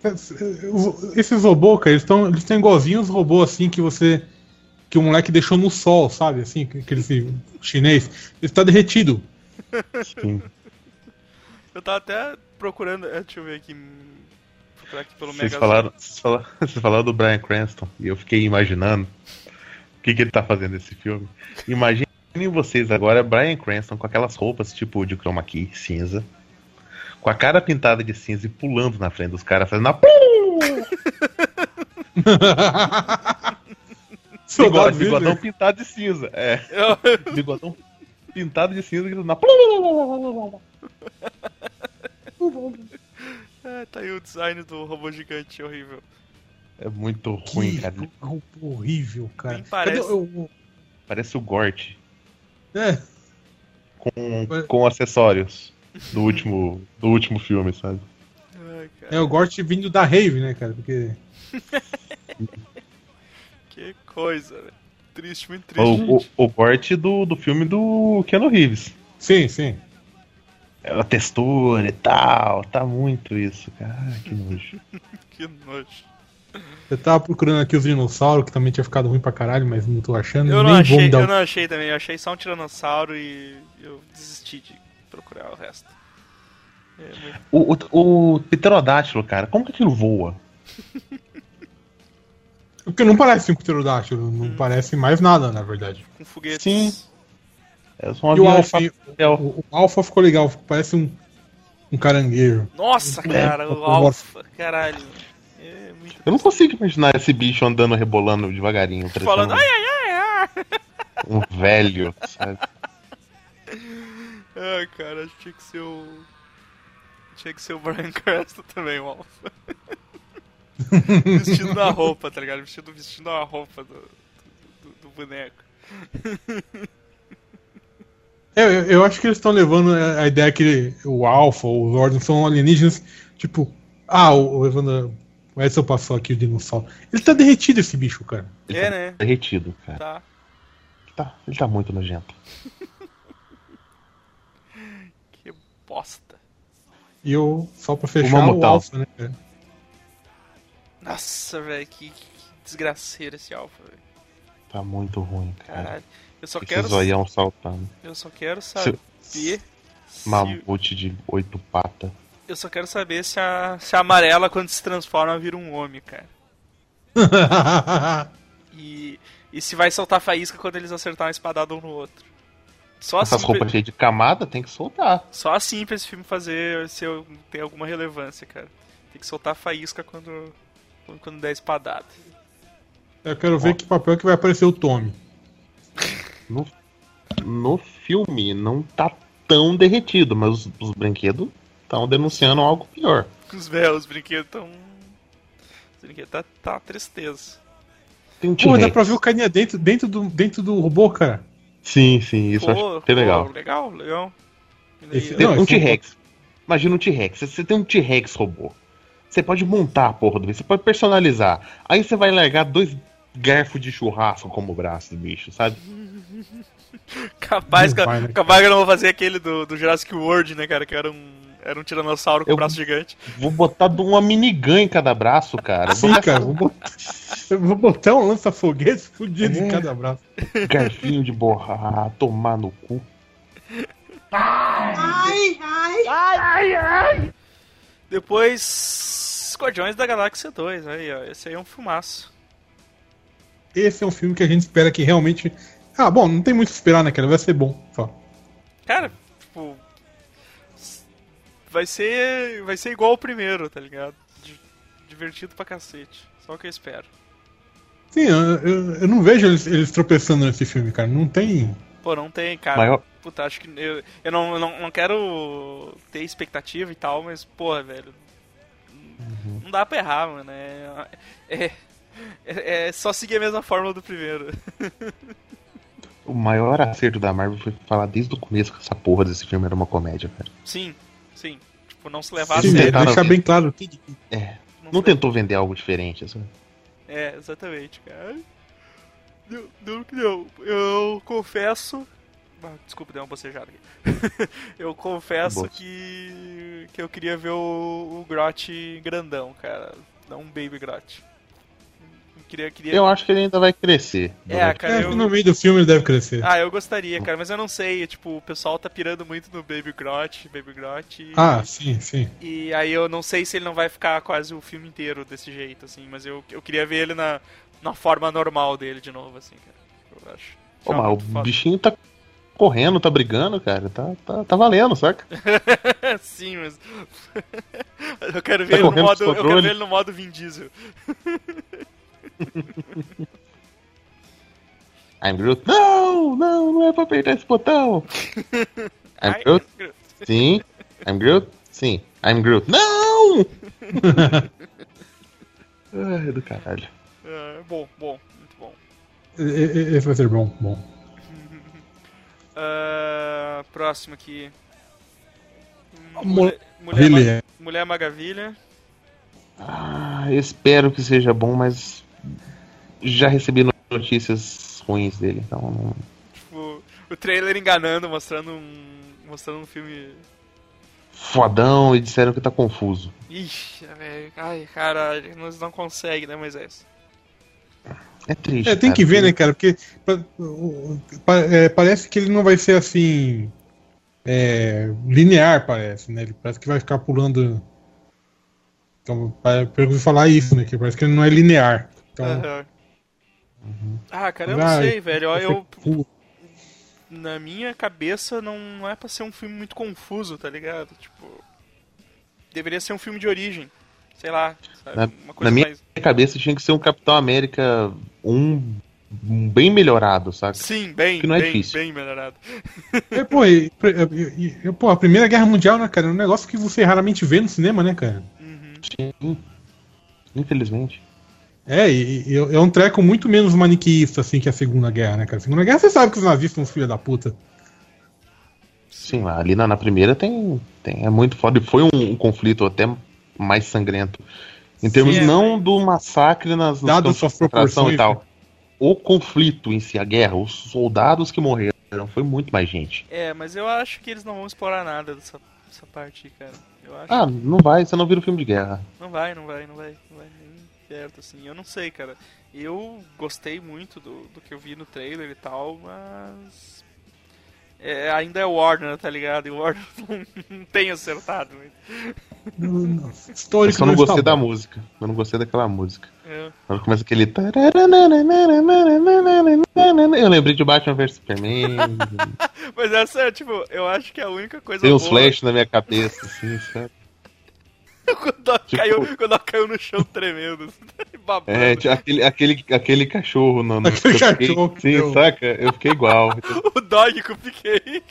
Esses robôs, cara, eles estão eles igualzinhos os robôs assim que você. Que o moleque deixou no sol, sabe? Assim, aquele chinês. Ele tá derretido. Sim. Eu tava até procurando. é, Deixa eu ver aqui. Procurar aqui pelo Vocês Mega. falaram, vocês, falaram, vocês falaram do Brian Cranston e eu fiquei imaginando o que, que ele tá fazendo nesse filme. Imaginem vocês agora, Brian Cranston com aquelas roupas tipo de chroma key, cinza, com a cara pintada de cinza e pulando na frente dos caras, fazendo a Soldado Bigode, bigodão pintado de cinza. É, Eu- bigodão pintado de cinza gritando na É, tá aí o design do robô gigante horrível. É muito ruim, Que cara. robô horrível, cara. Nem parece. Cadê o- o- Parece o Gort É, com, com acessórios do último, do último filme, sabe? Ai, é o Gort vindo da Rave, né, cara? Porque. que coisa, velho. Triste, muito triste. O, o, o Gort do, do filme do Keanu Reeves. Sim, sim. É a textura e tal, tá muito isso, cara. Que nojo. Que nojo. Eu tava procurando aqui os dinossauros, que também tinha ficado ruim pra caralho, mas não tô achando. Eu não, achei, eu não achei também, eu achei só um tiranossauro e eu desisti de procurar o resto. É muito O, o, o pterodátilo, cara, como que aquilo voa? Porque não parece um pterodátilo, Hum. não parece mais nada, na verdade. com foguetes. Sim. É só um E o papel. o, o Alpha ficou legal, parece um, um caranguejo. Nossa, cara, o É, Alpha, caralho. É Eu não consigo imaginar esse bicho andando, rebolando devagarinho. falando, ai, ai, ai, ai. um velho, sabe? Ai, cara, acho que tinha que ser o. Tinha que ser o Brian Cranston também, o Alpha. vestido na roupa, tá ligado? Vestido, vestindo a roupa do, do, do boneco. É, eu, eu acho que eles estão levando a ideia que o Alpha, os Zordon são alienígenas, tipo, ah, o, o Evandro, o Edson passou aqui o dinossauro. Ele tá derretido esse bicho, cara. Ele É, tá né? derretido, cara. Tá. Tá, ele tá muito nojento. Bosta. E eu, só pra fechar, O o. Alpha, né, cara? Nossa, velho, que, que desgraceira esse Alpha, velho. Tá muito ruim, cara. Caralho. Eu só Esse quero. zoião saltando. Eu só quero saber. se- Mamute de oito patas. Eu só quero saber se a, se a amarela, quando se transforma, vira um homem, cara. E, e se vai soltar faísca quando eles acertarem uma espadada um no outro. Só assim, Essas roupas pra, cheias de camada tem que soltar. só assim pra esse filme fazer se eu, ter alguma relevância, cara. Tem que soltar faísca quando, quando, quando der espadada. eu quero ver que papel que vai aparecer o Tommy. No, no filme não tá tão derretido, mas os, os brinquedos estão denunciando algo pior. Os véus, os brinquedos tão. Os brinquedos tá, tá tristeza. Tem um Pô, dá pra ver o carinha dentro, dentro, do, dentro do robô, cara. Sim, sim, isso Pô, acho bem pô, legal. Legal, legal. Esse- Tem Não, um T-Rex. Imagina um T-Rex. Você tem um T-Rex robô. Você pode montar a porra do bicho, você pode personalizar. Aí você vai largar dois garfos de churrasco como braço do bicho, sabe? Capaz, Não vai, né, capaz que eu não vou fazer aquele do, do Jurassic World, né, cara? Que era um, era um tiranossauro com Eu- braço gigante. Vou botar uma minigun em cada braço, cara. Sim, cara. Vou botar, eu vou botar um lança-foguete fudido em É. cada braço. Garfinho de borrar, tomar no cu. Depois. Guardiões da Galáxia 2, aí, ó. Esse aí é um filmaço. Esse é um filme que a gente espera que realmente. Ah, bom, não tem muito o que esperar, né, cara? Vai ser bom. Só. Cara. Vai ser. Vai ser igual o primeiro, tá ligado? Di- Divertido pra cacete. Só o que eu espero. Sim, eu, eu, eu não vejo eles, eles tropeçando nesse filme, cara. Não tem. Pô, não tem, cara. Maior- Puta, acho que. Eu, eu não, não, não quero ter expectativa e tal, mas, porra, velho. Não dá pra errar, mano. É, é, é, é só seguir a mesma fórmula do primeiro. O maior acerto da Marvel foi falar desde o começo que essa porra desse filme era uma comédia, cara. Sim, sim. Tipo, não se levar a Sim, Sim, sério. deixar bem claro. É. Não Não tentou vender algo diferente, assim. É, exatamente, cara. No que deu. Eu confesso. Ah, desculpa, deu uma bocejada aqui. eu confesso Boa. que. que eu queria ver o, o Grot grandão, cara. Não um Baby Grot. Eu queria. queria... Eu acho que ele ainda vai crescer. É, cara, É, eu. No meio do filme ele deve crescer. Ah, eu gostaria, cara, mas eu não sei. Tipo, o pessoal tá pirando muito no Baby Grot, Baby Grot. E... Ah, sim, sim. E aí eu não sei se ele não vai ficar quase o filme inteiro desse jeito, assim, mas eu, eu queria ver ele na, na forma normal dele de novo, assim, cara. Eu acho. Ô, Achava mas o foda. bichinho tá correndo, tá brigando, cara. Tá, tá, tá valendo, saca? Sim, mas. eu quero ver Tá ele no modo. Eu quero ver ele no modo Vin Diesel. I'm Groot. Não, não, não é pra apertar esse botão. I'm Groot? Sim. I'm Groot? Sim. I'm Groot. Não! Ai, do caralho. É, bom, bom, muito bom. Esse vai ser bom, bom. Ah, próximo aqui. Mulher, Mulher, é. Mulher Maravilha. Ah, espero que seja bom, mas já recebi notícias ruins dele, então. Tipo, o trailer enganando, mostrando um. Mostrando um filme. fodão e disseram que tá confuso. Ixi, velho. Ai, caralho, nós não consegue, né, Moisés? É triste. É, tem cara, que ver, porque- né, cara? Porque o- pa- é, parece que ele não vai ser assim. é, linear, parece, né? Ele parece que vai ficar pulando. Então, que eu falar isso, né? Que parece que ele não é linear. Então, Aham. Ah, cara, eu não vai- sei, velho. vai Eu, na minha cabeça não, é pra ser um filme muito confuso, tá ligado? Tipo. Deveria ser um filme de origem. Sei lá. Sabe? Na- Uma coisa na minha mais. cabeça tinha que ser um Capitão América um, um bem melhorado, saca? Sim, bem, Que não é bem, difícil. bem melhorado. É, pô, e- e- e- pô, a Primeira Guerra Mundial, né, cara? É um negócio que você raramente vê no cinema, né, cara? Uhum. Sim. Infelizmente. É, e, e é um treco muito menos maniqueísta, assim, que a Segunda Guerra, né, cara? A Segunda Guerra você sabe que os nazistas são os filhos da puta. Sim, ali na, na primeira tem, tem. É muito foda. E foi um, um conflito até mais sangrento. Em termos Sim, é, não do massacre nas nos Dado suas de concentração proporções, e tal. né? O conflito em si, a guerra, os soldados que morreram, foi muito mais gente. É, mas eu acho que eles não vão explorar nada dessa, dessa parte aí, cara. Eu acho. Ah, não vai, você não vira um filme de guerra. Não vai, não vai, não vai, não vai perto, assim. Eu não sei, cara. Eu gostei muito do, do que eu vi no trailer e tal, mas. É, ainda é Warner, tá ligado? E o Warner não, não tem acertado muito. Eu Histórico só não gostei da bom. música. Eu não gostei daquela música. É. Quando começa aquele. Eu lembrei de Batman vs Superman. Mas essa é, tipo, eu acho que é a única coisa Tem uns boa. flash na minha cabeça, assim, sabe? quando, ela Tipo- caiu, quando ela caiu no chão tremendo, assim, babando. É, tipo, aquele, aquele, aquele cachorro no, no Aquele eu fiquei- cachorro que Sim, deu. saca? Eu fiquei igual. O dog que eu fiquei.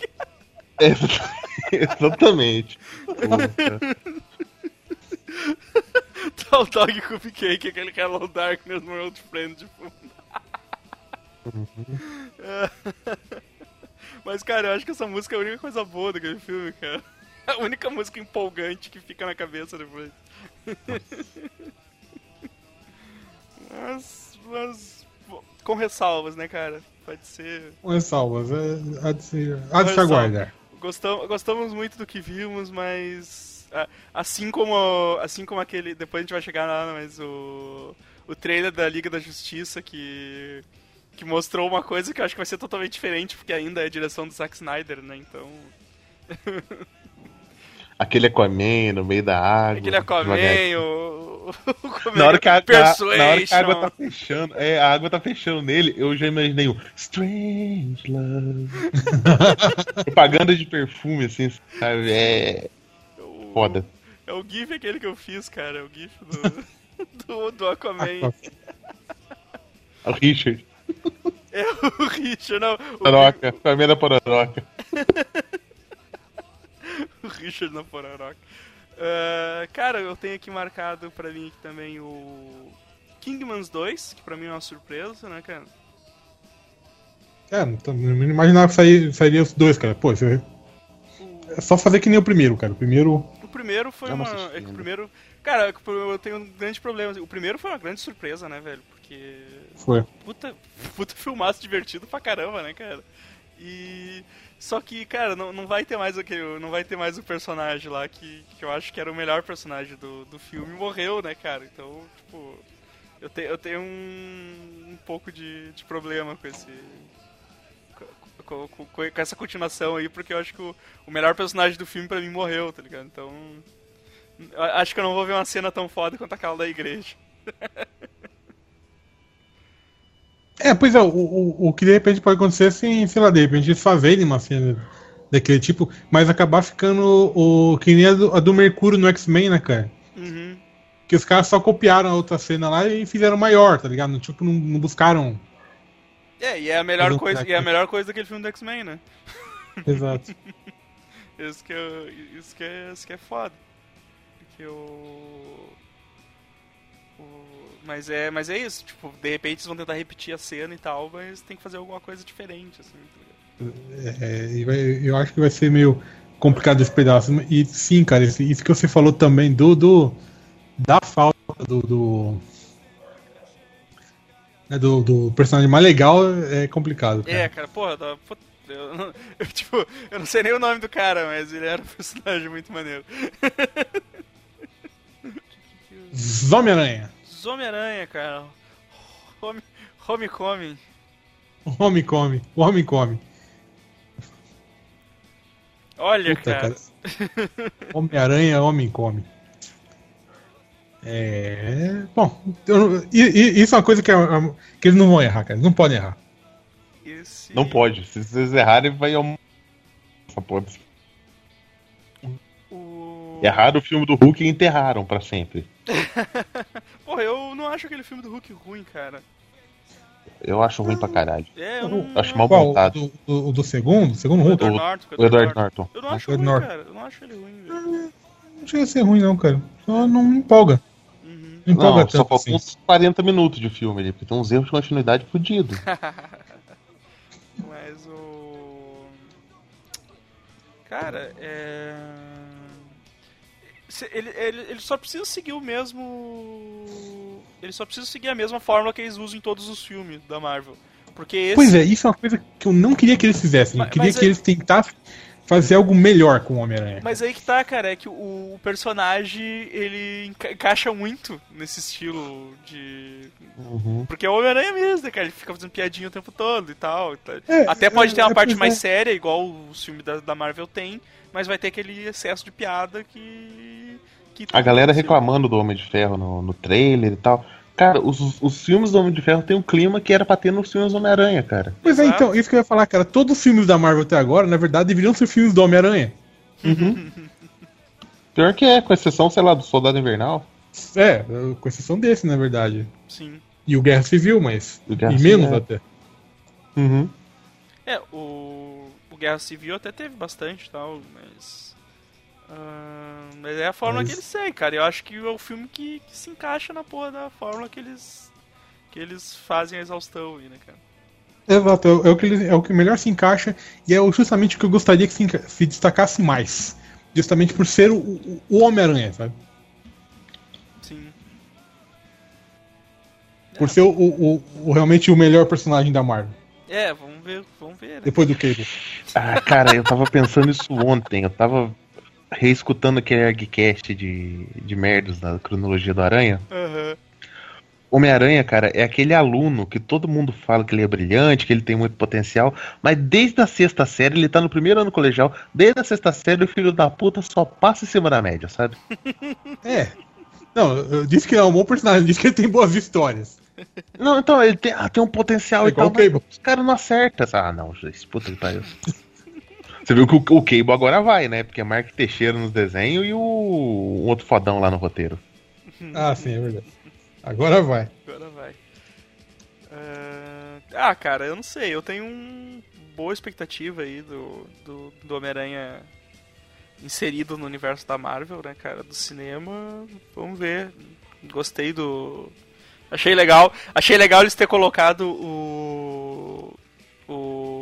Exatamente. Tá o Dog Cupcake, aquele Hello Darkness, my old friend de fundo. Mas, cara, eu acho que essa música é a única coisa boa daquele filme, cara. A única música empolgante que fica na cabeça depois. mas, mas, com ressalvas, né, cara? Pode ser. Com ressalvas, é, há de se, há de se aguardar. Gostamos, gostamos muito do que vimos, mas assim como assim como aquele, depois a gente vai chegar lá, mas o o trailer da Liga da Justiça que que mostrou uma coisa que eu acho que vai ser totalmente diferente, porque ainda é a direção do Zack Snyder, né? Então, Aquele Aquaman no meio da água. aquele Aquaman, o, o Na hora, que a, Persuasion. na hora que a água tá fechando, é, a água tá fechando nele, eu já imaginei um Strange Love. Propaganda de perfume, assim, sabe? É o- foda. É o GIF aquele que eu fiz, cara, é o GIF do do, do Aquaman. O Richard, É o Richard, não, o, Pororoca, família Pororoca. O Richard na Pororoca. Ah, cara, eu tenho aqui marcado pra mim aqui também o Kingmans 2, que pra mim é uma surpresa, né, cara? É, não, imaginava que sair, sairia os dois, cara. Pô, você- é só fazer que nem o primeiro, cara. O primeiro. O primeiro foi uma. É que o ainda. primeiro. Cara, eu tenho um grande problema. O primeiro foi uma grande surpresa, né, velho? Porque. Foi. Puta, puta filmaço divertido pra caramba, né, cara? E. Só que, cara, não, não vai ter mais aquele. Não vai ter mais o personagem lá que, que eu acho que era o melhor personagem do, do filme. Morreu, né, cara? Então, tipo. Eu, te, eu tenho um, um pouco de, de problema com esse. Com, com- com- essa continuação aí, porque eu acho que o, o melhor personagem do filme pra mim morreu, tá ligado? Então. Acho que eu não vou ver uma cena tão foda quanto aquela da igreja. É, pois é, o, o, o que de repente pode acontecer é assim, sei lá, de repente eles fazerem uma cena daquele tipo, mas acabar ficando o que nem a do, a do Mercúrio no X-Men, né, cara? Uhum. Que os caras só copiaram a outra cena lá e fizeram maior, tá ligado? Tipo, não, não buscaram. É, e é a melhor coisa, e é a melhor coisa daquele filme do X-Men, né? Exato. Isso que, eu, isso que é, isso que é foda. Porque o, o- mas é, mas é isso, tipo, de repente eles vão tentar repetir a cena e tal, mas tem que fazer alguma coisa diferente, assim. tá? É, eu acho que vai ser meio complicado esse pedaço. E sim, cara, isso, que você falou também do, do da falta do do, né, do do personagem mais legal é complicado. Cara. É, cara, porra, eu, não- eu, tipo, eu não sei nem o nome do cara, mas ele era um personagem muito maneiro. Homem-Aranha. Homem-Aranha, cara. Home, Homecoming. Homem come. Olha, Puta, cara. cara. Homem-Aranha, Homem come. É. Bom, eu isso é uma coisa que, é- que eles não vão errar, cara. Eles não podem errar. Esse... Não pode. Se vocês errarem, vai ao. Essa porra. O... Erraram o filme do Hulk e enterraram pra sempre. Não acho aquele filme do Hulk ruim, cara. Eu acho ruim pra caralho. É, eu não. Acho mal Qual? O montado. do, do, do segundo? Do segundo Hulk? Edward O- Norton, O Edward Norton. Eu não acho O ruim, Norton. cara. Eu não acho ele ruim, velho. Não chega a ser ruim, não, cara. Só não me empolga. Uhum. Não empolga Não, só tanto faltou assim. uns 40 minutos de filme ali, porque tem uns erros de continuidade fodidos. Mas o. Cara, é. Ele, ele, ele só precisa seguir o mesmo. Ele só precisa seguir a mesma fórmula que eles usam em todos os filmes da Marvel. Porque esse. Pois é, isso é uma coisa que eu não queria que eles fizessem. Eu Mas- queria mas que é- eles tentassem fazer algo melhor com o Homem-Aranha. Mas aí que tá, cara, é que o, personagem ele enca- encaixa muito nesse estilo de. Uhum. Porque é o Homem-Aranha mesmo, né, cara? Ele fica fazendo piadinha o tempo todo e tal. e tal. É, Até pode ter uma é, parte mais é. séria, igual o filme da, da Marvel tem, mas vai ter aquele excesso de piada que. Que A galera assim, reclamando do Homem de Ferro no, no trailer e tal. Cara, os, os filmes do Homem de Ferro tem um clima que era pra ter nos filmes do Homem-Aranha, cara. Pois é, então, isso que eu ia falar, cara. Todos os filmes da Marvel até agora, na verdade, deveriam ser filmes do Homem-Aranha. Pior que é, com exceção, sei lá, do Soldado Invernal. É, com exceção desse, na verdade. Sim. E o Guerra Civil, mas. E o Guerra e Civil, menos é. até. Uhum. É, o. O Guerra Civil até teve bastante e tal, mas. Mas é a fórmula Mas- que eles têm, cara. Eu acho que é o filme que, que se encaixa na porra da fórmula que eles. que eles fazem a exaustão aí, né, cara? Exato, é, o- é o que é o que melhor se encaixa e é justamente o que eu gostaria que se, se destacasse mais. Justamente por ser o, o- o Homem-Aranha, sabe? Sim. Por ser o, o- o- realmente o melhor personagem da Marvel. É, vamos ver, vamos ver, né? Depois do Cable. Ah, cara, eu tava pensando isso ontem. Eu tava reescutando aquele ArgCast de, de merdas da cronologia do Aranha. Aham. Homem-Aranha, cara, é aquele aluno que todo mundo fala que ele é brilhante, que ele tem muito potencial, mas desde a sexta série, ele tá no primeiro ano colegial, desde a sexta série o filho da puta só passa em cima da média, sabe? É. Não, eu disse que ele é um bom personagem, eu disse que ele tem boas histórias. Não, então, ele tem, ah, tem um potencial É e tal, mas os caras não acertam. Ah, não, puta que pariu. Você viu que o, o Cable agora vai, né? Porque é Mark Teixeira nos desenhos e o um outro fodão lá no roteiro. Ah, sim, é verdade. Agora vai. Agora vai. Ah, Ah, cara, eu não sei. Eu tenho uma boa expectativa aí do, do, do Homem-Aranha inserido no universo da Marvel, né, cara? Do cinema. Vamos ver. Gostei do. Achei legal. Achei legal eles ter colocado o. O.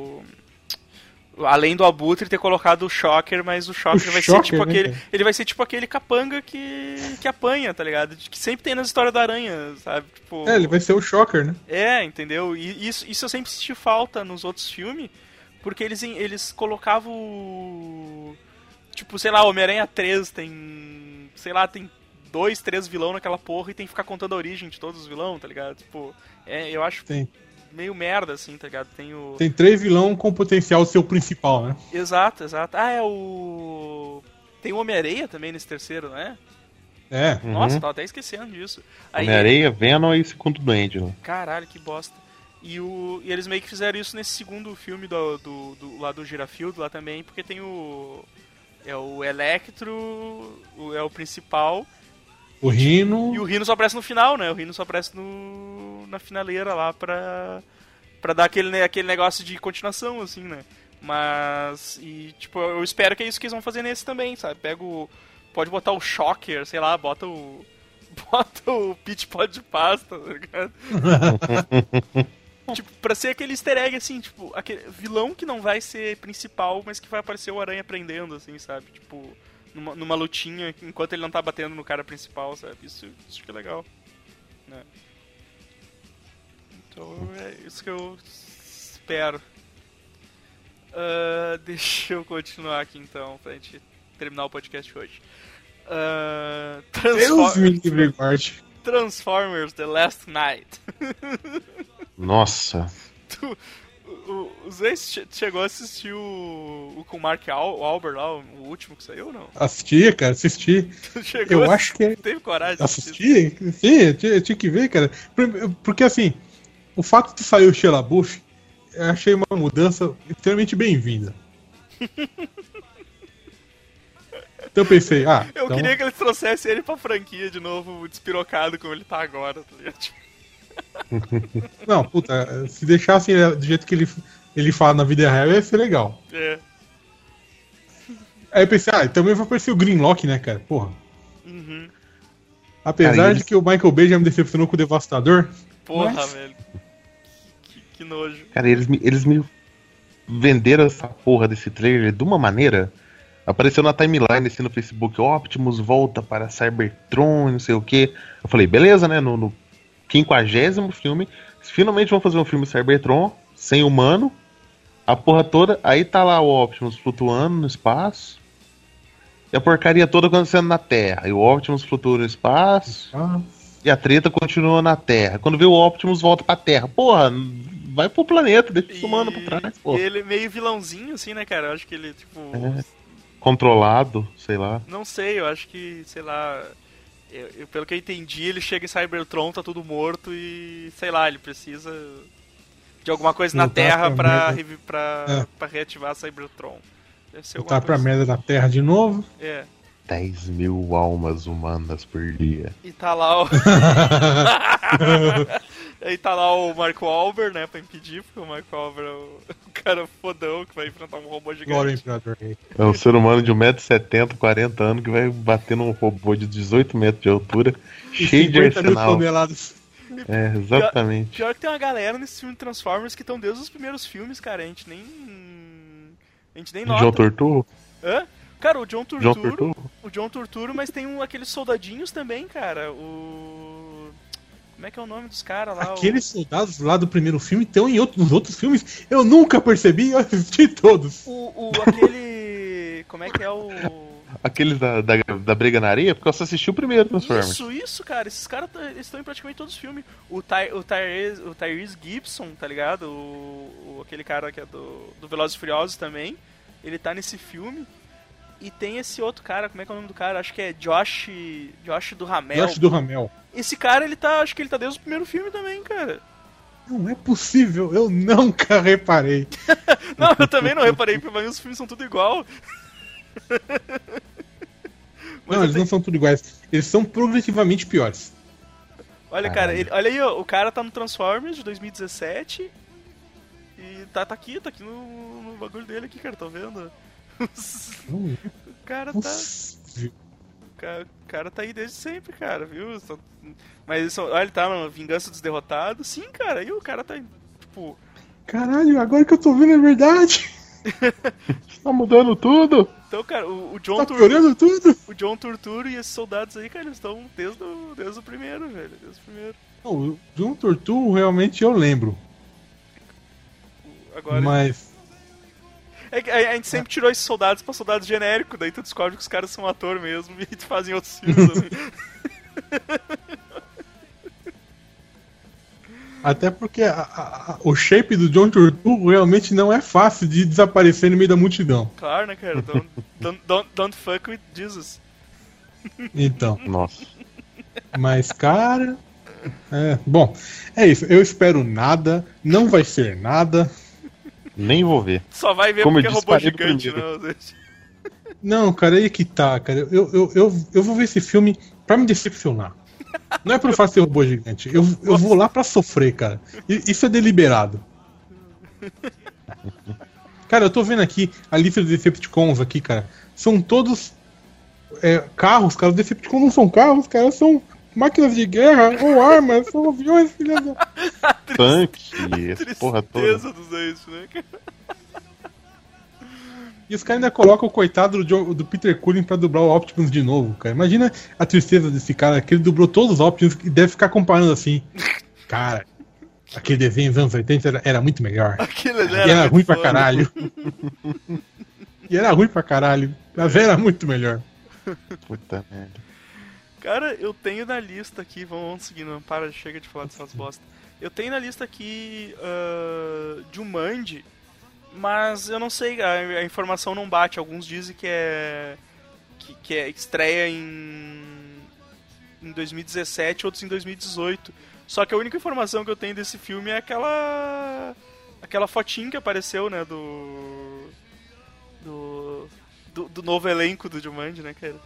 Além do Abutre ter colocado o Shocker, mas o Shocker O vai ser Shocker, tipo né, aquele. Ele vai ser tipo aquele capanga que. que apanha, tá ligado? Que sempre tem nas histórias da aranha, sabe? Tipo. É, ele vai ser o Shocker, né? É, entendeu? E isso, isso eu sempre senti falta nos outros filmes, porque eles, eles colocavam. o- Tipo, sei lá, Homem-Aranha 3 tem. Sei lá, tem dois, três vilão naquela porra e tem que ficar contando a origem de todos os vilão, tá ligado? Tipo, é, eu acho Tem, meio merda, assim, tá ligado? Tem o. tem três vilão com potencial o principal, né? Exato, exato. Ah, é o. Tem o Homem-Areia também nesse terceiro, não é? É. Uhum. Nossa, tava até esquecendo disso. Aí- Homem-Areia, Venom e Segundo Duende. ó. Caralho, que bosta. E, o, e eles meio que fizeram isso nesse segundo filme do, do, do- lá do Girafield lá também, porque tem o. É o Electro, o- é o principal, O Rino. e o Rino só aparece no final, né? O Rino só aparece no, na finaleira lá pra, pra dar aquele, aquele negócio de continuação, assim, né? Mas. E, tipo, eu espero que é isso que eles vão fazer nesse também, sabe? Pega o. Pode botar o Shocker, sei lá, bota o. Bota o Peach Pod de pasta, tá ligado? tipo, pra ser aquele easter egg, assim, tipo, aquele vilão que não vai ser principal, mas que vai aparecer o Aranha prendendo, assim, sabe? Tipo, numa, numa lutinha, enquanto ele não tá batendo no cara principal, sabe? Isso, isso que é legal, né? Então, é isso que eu espero. Ah, deixa eu continuar aqui, então, pra gente terminar o podcast hoje. Ah, Deus me Transfor- livre, guarde. Transformers The Last Night. Nossa. Tu, o, o, Zé che- chegou a assistir o, o com o Mark Al, o Albert lá, o, último que saiu ou não? Assistia, cara, assisti. Chegou Eu a acho que é- Teve coragem de assistir? Assisti? Sim, eu tinha, eu tinha que ver, cara. Por- Porque assim, o fato de sair o Sheila Bush, eu achei uma mudança extremamente bem-vinda. Então eu pensei, ah. Eu então- queria que eles trouxessem ele pra franquia de novo, despirocado como ele tá agora, tá ligado? Não, puta, se deixassem ele do jeito que ele, ele fala na vida real, ia ser legal. É. Aí eu pensei, ah, também vai aparecer o Greenlock, né, cara? Porra. Uhum. Apesar Cara, de eles- que o Michael Bay já me decepcionou com o Devastador. Porra, Mas- velho. Que, que nojo. Cara, eles me, eles me venderam essa porra desse trailer de uma maneira. Apareceu na timeline assim no Facebook, Optimus volta para Cybertron, não sei o que. Eu falei, beleza, né? No, no 50 filme, finalmente vão fazer um filme Cybertron, sem humano, a porra toda. Aí tá lá o Optimus flutuando no espaço. E a porcaria toda acontecendo na Terra. E o Optimus flutua no espaço. Ah, E a treta continua na Terra. Quando vê o Optimus, volta pra Terra. Porra, vai pro planeta, deixa os humanos pra trás, porra. ele é meio vilãozinho, assim, né, cara? Eu acho que ele, tipo. É. Controlado, sei lá. Não sei, eu acho que, sei lá. Eu- eu- pelo que eu entendi, ele chega em Cybertron, tá tudo morto e. sei lá, ele precisa de alguma coisa na Terra pra pra, pra, É. pra reativar Cybertron. Deve ser voltar pra merda da Terra de novo. É. 10 mil almas humanas por dia. E tá lá o. Aí tá lá o Mark Wahlberg, né, pra impedir, porque o Mark Wahlberg é o o cara fodão que vai enfrentar um robô Glória, gigante. Imperador Rei. É um ser humano de 1,70m, 40 anos que vai bater num robô de 18 metros de altura, E cheio de 50 mil arsenal. É, exatamente. Pior que tem uma galera nesse filme Transformers que estão desde os primeiros filmes, cara. A gente nem. A gente nem nota. João Torturro? Hã? Cara, o John Turturro. Torturro? O John Turturro, mas tem um, aqueles soldadinhos também, cara. O. Como é que é o nome dos caras lá? O- Aqueles soldados lá do primeiro filme estão em outros, nos outros filmes. Eu nunca percebi, eu assisti todos. O, o aquele. Como é que é o. Aqueles da, da, da briga na areia, porque eu só assisti o primeiro Transformers. Isso, isso, cara. Esses caras tá- estão em praticamente todos os filmes. O, Ty, o, Tyrese, o Tyrese Gibson, tá ligado? O, o- aquele cara que é do, do Velozes e Furiosos também. Ele tá nesse filme. E tem esse outro cara, como é que é o nome do cara? Acho que é Josh. Josh do Ramel. Josh do Ramel. Esse cara, ele tá. Acho que ele tá desde o primeiro filme também, cara. Não é possível, eu nunca reparei. Não, eu também não reparei, porque pra mim os filmes são tudo igual. Não, eles tenho- não são tudo iguais. Eles são progressivamente piores. Olha, cara, ele- olha aí, ó, o cara tá no Transformers de 2017 e tá, tá aqui, tá aqui no, no bagulho dele aqui, cara, tá vendo? O cara tá, o cara, tá aí desde sempre, cara, viu? Mas isso, olha, ele tá no Vingança dos Derrotados, sim, cara, aí o cara tá, tipo, Caralho, agora que eu tô vendo é verdade. Tá mudando tudo? então, cara, o, o John Tá Turturro, tudo. o John Turturro e esses soldados aí, cara, eles estão desde o, desde o primeiro, velho, desde o primeiro. Não, o John Torturro realmente eu lembro. Agora, Mas. É que a, a gente sempre tirou esses soldados pra soldados genéricos, daí tu descobre que os caras são ator mesmo e tu fazem outros filmes também. Até porque a- a- o shape do John Turturro realmente não é fácil de desaparecer no meio da multidão. Claro, né, cara? Don't, don't, don't, don't fuck with Jesus. Então. Nossa. Mas, cara. É, bom, é isso. Eu espero nada. Não vai ser nada. Nem vou ver. Só vai ver Como eu porque é disse, robô parei do gigante, né? Não, cara, aí que tá, cara. Eu, eu, eu, eu vou ver esse filme pra me decepcionar. Não é pelo fato de ser robô gigante. Eu, eu vou lá pra sofrer, cara. Isso é deliberado. Cara, eu tô vendo aqui a lista dos Decepticons aqui, cara. São todos é, carros, cara. Os Decepticons não são carros, cara. São máquinas de guerra ou armas, são aviões, filha da... Tanque, essa porra toda. Tristeza dos dois, né? E os caras ainda colocam o coitado do, do Peter Cullen pra dublar o Optimus de novo, cara. Imagina a tristeza desse cara, que ele dublou todos os Optimus e deve ficar comparando assim. Cara, aquele desenho dos anos 80 era, era muito melhor. Aquilo E era ruim pra caralho. e era ruim pra caralho. Mas era muito melhor. Puta merda. Cara, eu tenho na lista aqui, vamos, vamos seguindo, não para, chega de falar dessas bosta. Eu tenho na lista aqui uh, Jumanji, mas eu não sei, a, a informação não bate. Alguns dizem que é que, que é estreia em em 2017, outros em 2018. Só que a única informação que eu tenho desse filme é aquela aquela fotinha que apareceu, né, do do do, do novo elenco do Jumanji, né, cara?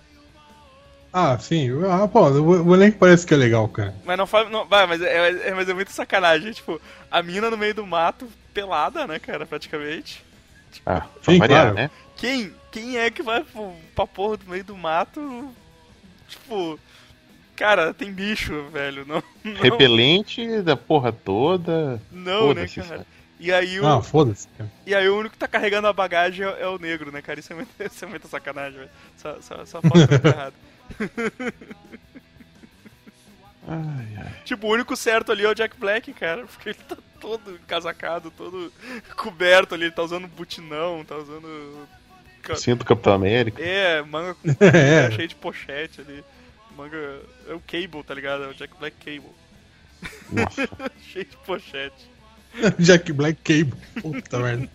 Ah, sim. Ah, pô, o, o elenco parece que é legal, cara. Mas não faz. Não, vai, mas, é, é- mas é muito sacanagem. Tipo, a mina no meio do mato, pelada, né, cara, praticamente. Ah, pra Sim, variar, claro. né? Quem? Quem é que vai pro, pra porra do meio do mato? Tipo. Cara, tem bicho, velho. Não. Não, Repelente da porra toda. não né, cara? cara. E aí, o, Ah, foda-se, cara. e aí o único que tá carregando a bagagem é, é o negro, né, cara? Isso é muito, isso é muita sacanagem, velho. Só, só, só falta muito errado. Ai, ai. Tipo, o único certo ali é o Jack Black, cara, porque ele tá todo casacado, todo coberto ali, ele tá usando butinão, tá usando. Sinto Capitão América. É, manga com É. cheio de pochete ali. Manga. É o Cable, tá ligado? É o Jack Black Cable. Nossa. cheio de pochete. Jack Black Cable. Puta merda.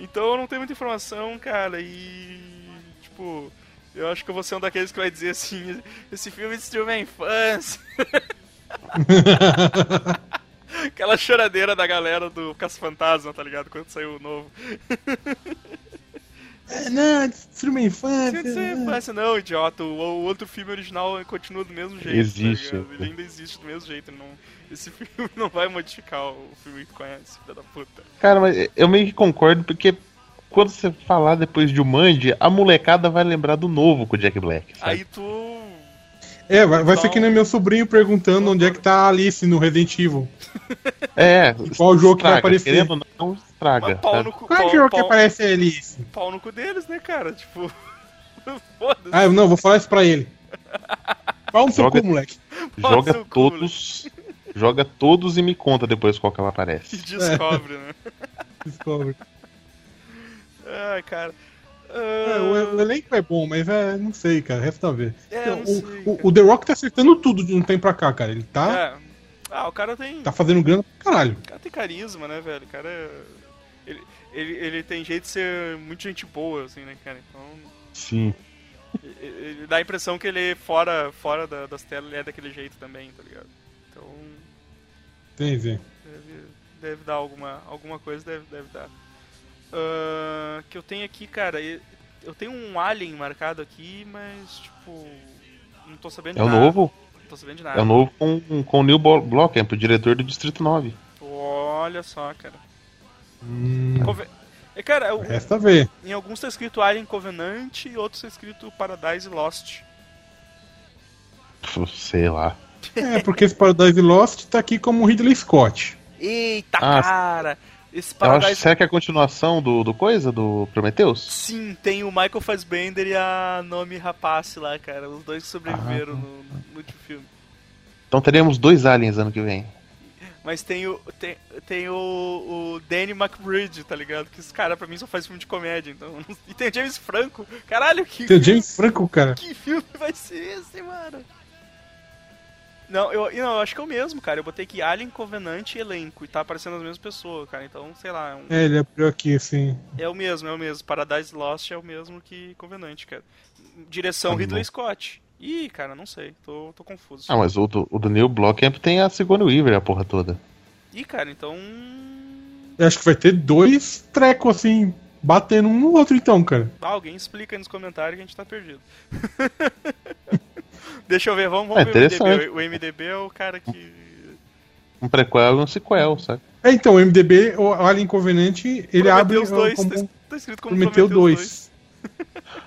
Então eu não tenho muita informação, cara, e. Tipo. Eu acho que eu vou ser um daqueles que vai dizer assim: esse filme destruiu minha infância. Aquela choradeira da galera do Caça Fantasma, tá ligado? Quando saiu o novo. É, não, destruiu minha infância. Não sei, né? parece não, idiota. O, o outro filme original continua do mesmo jeito. Existe. tá ele ainda existe do mesmo jeito. não, esse filme não vai modificar o filme que conhece, filha da puta. Cara, mas eu meio que concordo, porque quando você falar depois de Mandy, a molecada vai lembrar do novo com o Jack Black, sabe? Aí tu. É, vai, vai ser Então- que nem meu sobrinho perguntando onde é que tá a Alice no Resident Evil. É, qual jogo que vai estraga, aparecer? Querendo não, estraga. Mas pau no cu. Qual é pau, o jogo que pau- aparece a Alice? pau no cu deles, né, cara? Tipo. Foda-se. Ah, não, vou falar isso pra ele. Pau no seu Joga- cu, moleque. Joga cu, todos. Joga todos e me conta depois qual que ela E aparece. descobre, né? Discovery. Ai, cara. É, Ah, o, elenco é bom, mas é, não sei, cara, resta ver. É, eu não o, sei, o- o The Rock tá acertando tudo de um tempo pra cá, cara. Ele tá, É. Ah, o cara tem. tá fazendo grana pra caralho. O cara tem carisma, né, velho? O cara é. Ele, ele, ele tem jeito de ser muito gente boa, assim, né, cara? Então. Sim. Ele, ele dá a impressão que ele, fora, fora da- das telas, ele é daquele jeito também, tá ligado? Então. Entendi. Deve, deve dar alguma, alguma coisa, deve, deve dar. Ah, que eu tenho aqui, cara. Eu tenho um Alien marcado aqui, mas, tipo. Não tô sabendo de É o nada. novo? Não tô sabendo de nada. É o novo com, com o Neil Blomkamp, o diretor do Distrito 9. Olha só, cara. Hum, Conven- É, cara, o- resta ver. em alguns tá escrito Alien Covenant e outros tá escrito Paradise Lost. Sei lá. É, porque esse Paradise Lost tá aqui como Ridley Scott. Eita, Ah, cara! Esse Eu acho, Paradise. será que é a continuação do, do coisa, do Prometheus? Sim, tem o Michael Fassbender e a Nomi Rapace lá, cara. Os dois sobreviveram Ah. no, no último filme. Então teremos dois aliens ano que vem. Mas tem o. Tem, tem o, o Danny McBride, tá ligado? Que esse cara pra mim só faz filme de comédia, então. E tem o James Franco. Caralho, que, Tem o James Franco, cara. que filme vai ser esse, mano? Não, eu, não, eu acho que é o mesmo, cara. Eu botei aqui Alien Covenant e elenco. E tá aparecendo as mesmas pessoas, cara. Então, sei lá. É, um- É, ele abriu aqui, assim. é o mesmo, é o mesmo. Paradise Lost é o mesmo que Covenant, cara. Direção Ah, Ridley não. Scott. Ih, cara, não sei. Tô, tô confuso. Ah, mas o do, o do Neil Blomkamp tem a Sigourney Weaver, a porra toda. Ih, cara, então. Eu acho que vai ter dois trecos, assim, batendo um no outro, então, cara. Ah, alguém explica aí nos comentários que a gente tá perdido. Deixa eu ver, vamos, É vamos ver o interessante. MDB. O MDB é o cara que. Um prequel e um sequel, sabe? É, então, o MDB, o Alien Covenant, ele Prometeu abre os dois. como Tá, tá escrito como Prometeu dois.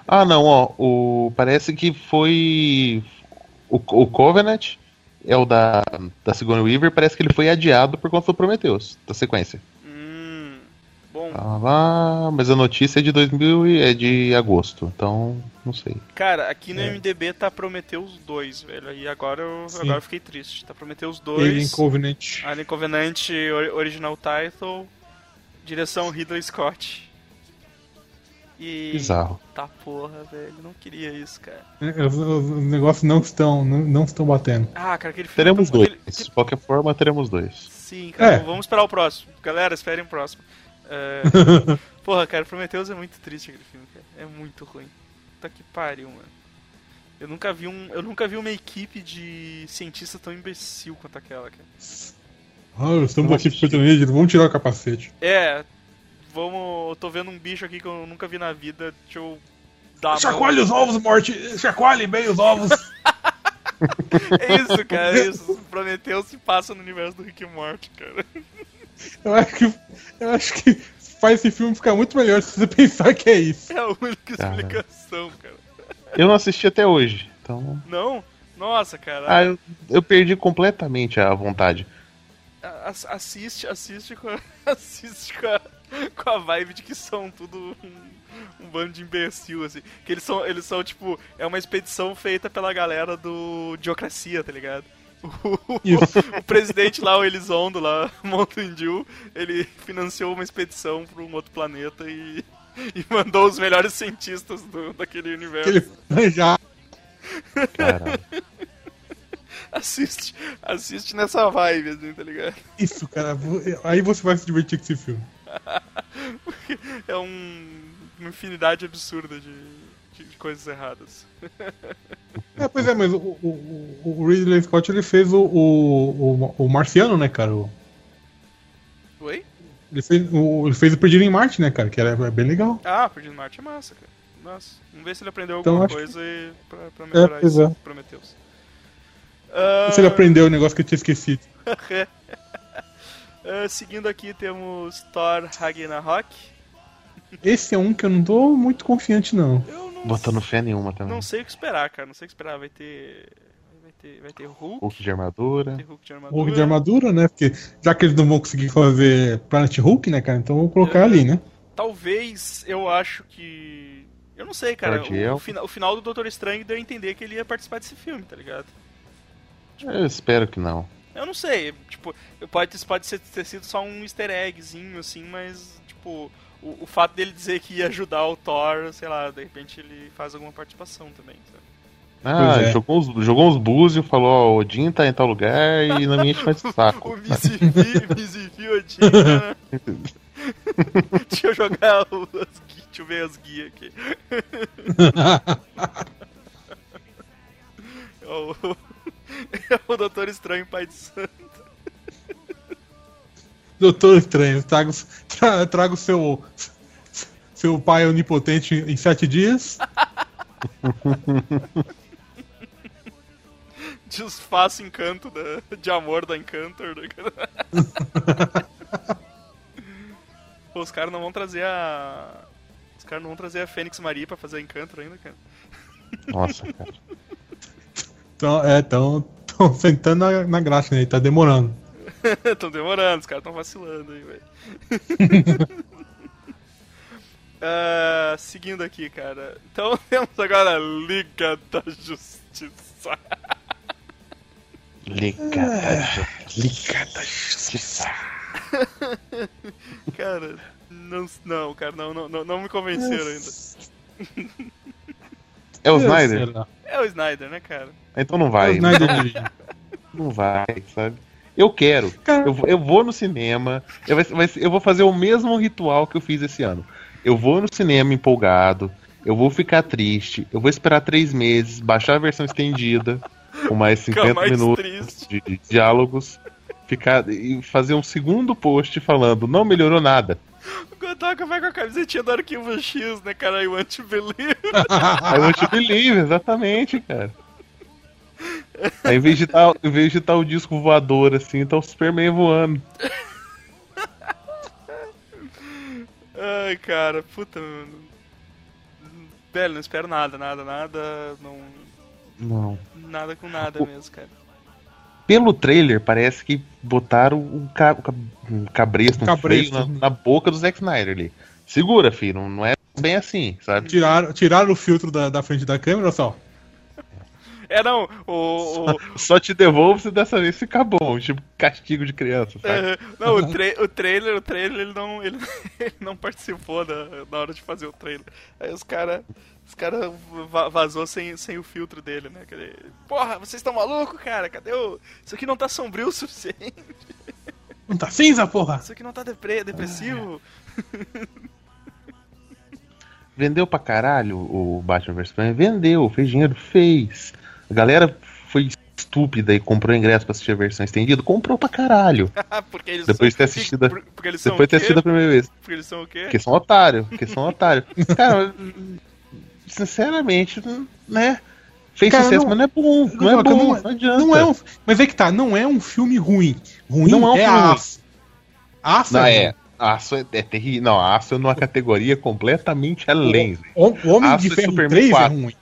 Ah, não, ó. O, parece que foi. O, o Covenant é o da, da Sigourney Weaver, parece que ele foi adiado por conta do Prometheus, da sequência. Hum. Bom, Ah, lá, mas a notícia é de 2000 e é de agosto, então não sei. cara, aqui no É. MDB tá Prometeu os dois, velho. E agora eu, Sim. agora eu fiquei triste. Tá Prometeu os Alien dois. Covenant. Alien Covenant ori- Original Title. Direção Ridley Scott. E. Bizarro. Tá porra, velho. Não queria isso, cara. É, Os, os- os negócios não estão, não, não estão batendo. Ah, cara, aquele filme. Teremos tão- dois. aquele- De qualquer forma, teremos dois. Sim, cara, É. vamos esperar o próximo. Galera, esperem o próximo. É, Porra, cara, Prometheus é muito triste aquele filme, cara. É muito ruim. Puta que pariu, mano. Eu nunca vi um, eu nunca vi uma equipe de cientistas tão imbecil quanto aquela, cara. Ah, estamos aqui protegidos, vamos tirar o capacete. É, vamos, eu tô vendo um bicho aqui que eu nunca vi na vida. Deixa eu dar. Chacoalhe os ovos, morte! Chacoalhe bem os ovos! É isso, cara, é isso. Prometheus se passa no universo do Rick e Morty, cara. eu, acho que, eu acho que faz esse filme ficar muito melhor se você pensar que é isso. É a única Cara. explicação, cara. Eu não assisti até hoje, então. Não? Nossa, cara. Ah, eu, eu perdi completamente a vontade. Ass- assiste, assiste com a, assiste com a, com a vibe de que são tudo um, um bando de imbecil, assim. Que eles são, eles são, tipo, é uma expedição feita pela galera do Diocracia, tá ligado? O, presidente lá, o Elizondo lá, Mountain Dew, ele financiou uma expedição para um outro planeta e, e mandou os melhores cientistas do, daquele universo. Ele já. Caralho. Assiste, assiste nessa vibe, assim, tá ligado? Isso, cara. Aí você vai se divertir com esse filme. é um, uma infinidade absurda de, de, de coisas erradas. É, pois é, mas o, o, o Ridley Scott ele fez o, o, o, o Marciano, né, cara? O, Oi? Ele fez o, ele fez o Perdido em Marte, né, cara? Que era é bem legal. Ah, Perdido em Marte é massa, cara. Nossa, vamos ver se ele aprendeu Então, alguma coisa e pra, pra melhorar pois isso. é. Ah, Se ele aprendeu o negócio que eu tinha esquecido. ah, seguindo aqui temos Thor Ragnarok. Esse é um que eu não tô muito confiante, não. Eu não, Botando fé nenhuma também. não sei o que esperar, cara. Não sei o que esperar. Vai ter. Vai ter, vai ter Hulk. Hulk de armadura. Vai Hulk de armadura. Hulk de armadura, né? Porque já que eles não vão conseguir fazer Planet Hulk, né, cara? Então vou colocar É. ali, né? Talvez eu acho que. Eu não sei, cara. O, o, fina- o final do Doutor Estranho deu a entender que ele ia participar desse filme, tá ligado? Eu espero que não. Eu não sei, tipo, pode, pode ser, ter sido só um easter eggzinho, assim, mas, tipo, o, o fato dele dizer que ia ajudar o Thor, sei lá, de repente ele faz alguma participação também, sabe? Ah, é. jogou, uns, jogou uns búzios, falou, ó, Odin tá em tal lugar e não me enche mais o saco. O Mizifi, Odin, né? Deixa eu jogar o, as gui- deixa eu ver as guias aqui. É o, é o Doutor Estranho, pai de santo. Doutor Estranho, traga, o- tra, traga o seu. Seu pai onipotente em sete dias. Desfaça encanto da, de amor da Encantor. Né? Pô, os caras não vão trazer a. Os caras não vão trazer a Fênix Maria pra fazer a Encantor ainda, cara. Nossa, cara. Então, é, tão, tão sentando na, na graxa, né? Tá demorando. Tão demorando, os caras tão vacilando aí, velho. Ah, seguindo aqui, cara. Então temos agora a Liga da Justiça. Ligada, ligada justiça. Cara, não, não, cara, não, não, não, não me convenceram ainda. É o Snyder? É o Snyder, né, cara? Então não vai. O Snyder. Não vai, sabe? Eu quero. Eu, vou- eu vou no cinema. Eu, vai- eu vou fazer o mesmo ritual que eu fiz esse ano. Eu vou no cinema empolgado. Eu vou ficar triste. Eu vou esperar três meses, baixar a versão estendida, com mais Fica 50 mais minutos de, de diálogos. Ficar, e fazer um segundo post falando, não melhorou nada. O Godoka vai com a camisetinha do Arquivo X, né, cara? I want to believe. I want to believe, exatamente, cara. Aí, em vez de tá, em vez de tá o disco voador assim, tá o Superman voando. Ai, cara, puta, mano. Velho, não espero nada, nada, nada. Não. Não. Nada com nada O- mesmo, cara. Pelo trailer, parece que botaram um, ca, um ca- cabresto, um Cabresto. freio na, na boca do Zack Snyder ali. Segura, filho, não, não é bem assim, sabe? Tiraram, tiraram o filtro da, da frente da câmera, só. É, não, o. o Só te devolvo se dessa vez ficar bom, tipo castigo de criança, sabe? é, não, o, tra o trailer, o trailer, ele não, ele, ele não participou da, na hora de fazer o trailer. Aí os caras. Os caras va vazou sem, sem o filtro dele, né? Aquele, Porra, vocês estão malucos, cara? Cadê o. Isso aqui não tá sombrio o suficiente. Não tá cinza, porra! Isso aqui não tá depre depressivo. Vendeu pra caralho o Batman vs Superman? Vendeu, fez dinheiro, fez. A galera foi estúpida e comprou ingresso pra assistir a versão estendida? Comprou pra caralho. porque eles Depois de ter assistido Porque eles são Depois de ter assistido a primeira vez. Porque eles são o quê? Porque são otário, porque são otário. Cara, sinceramente, né? Fez Cara, sucesso, não- mas não é bom. Não, é Não, bom, não não, é- adianta. Não é um, mas é que tá, não é um filme ruim. Ruim Não é um é filme ruim. aço. Aço Não, é é. Aço é, é terrível. Não, aço é numa categoria completamente além. O o Homem Aço de e Ferro Superman 3 4. é ruim.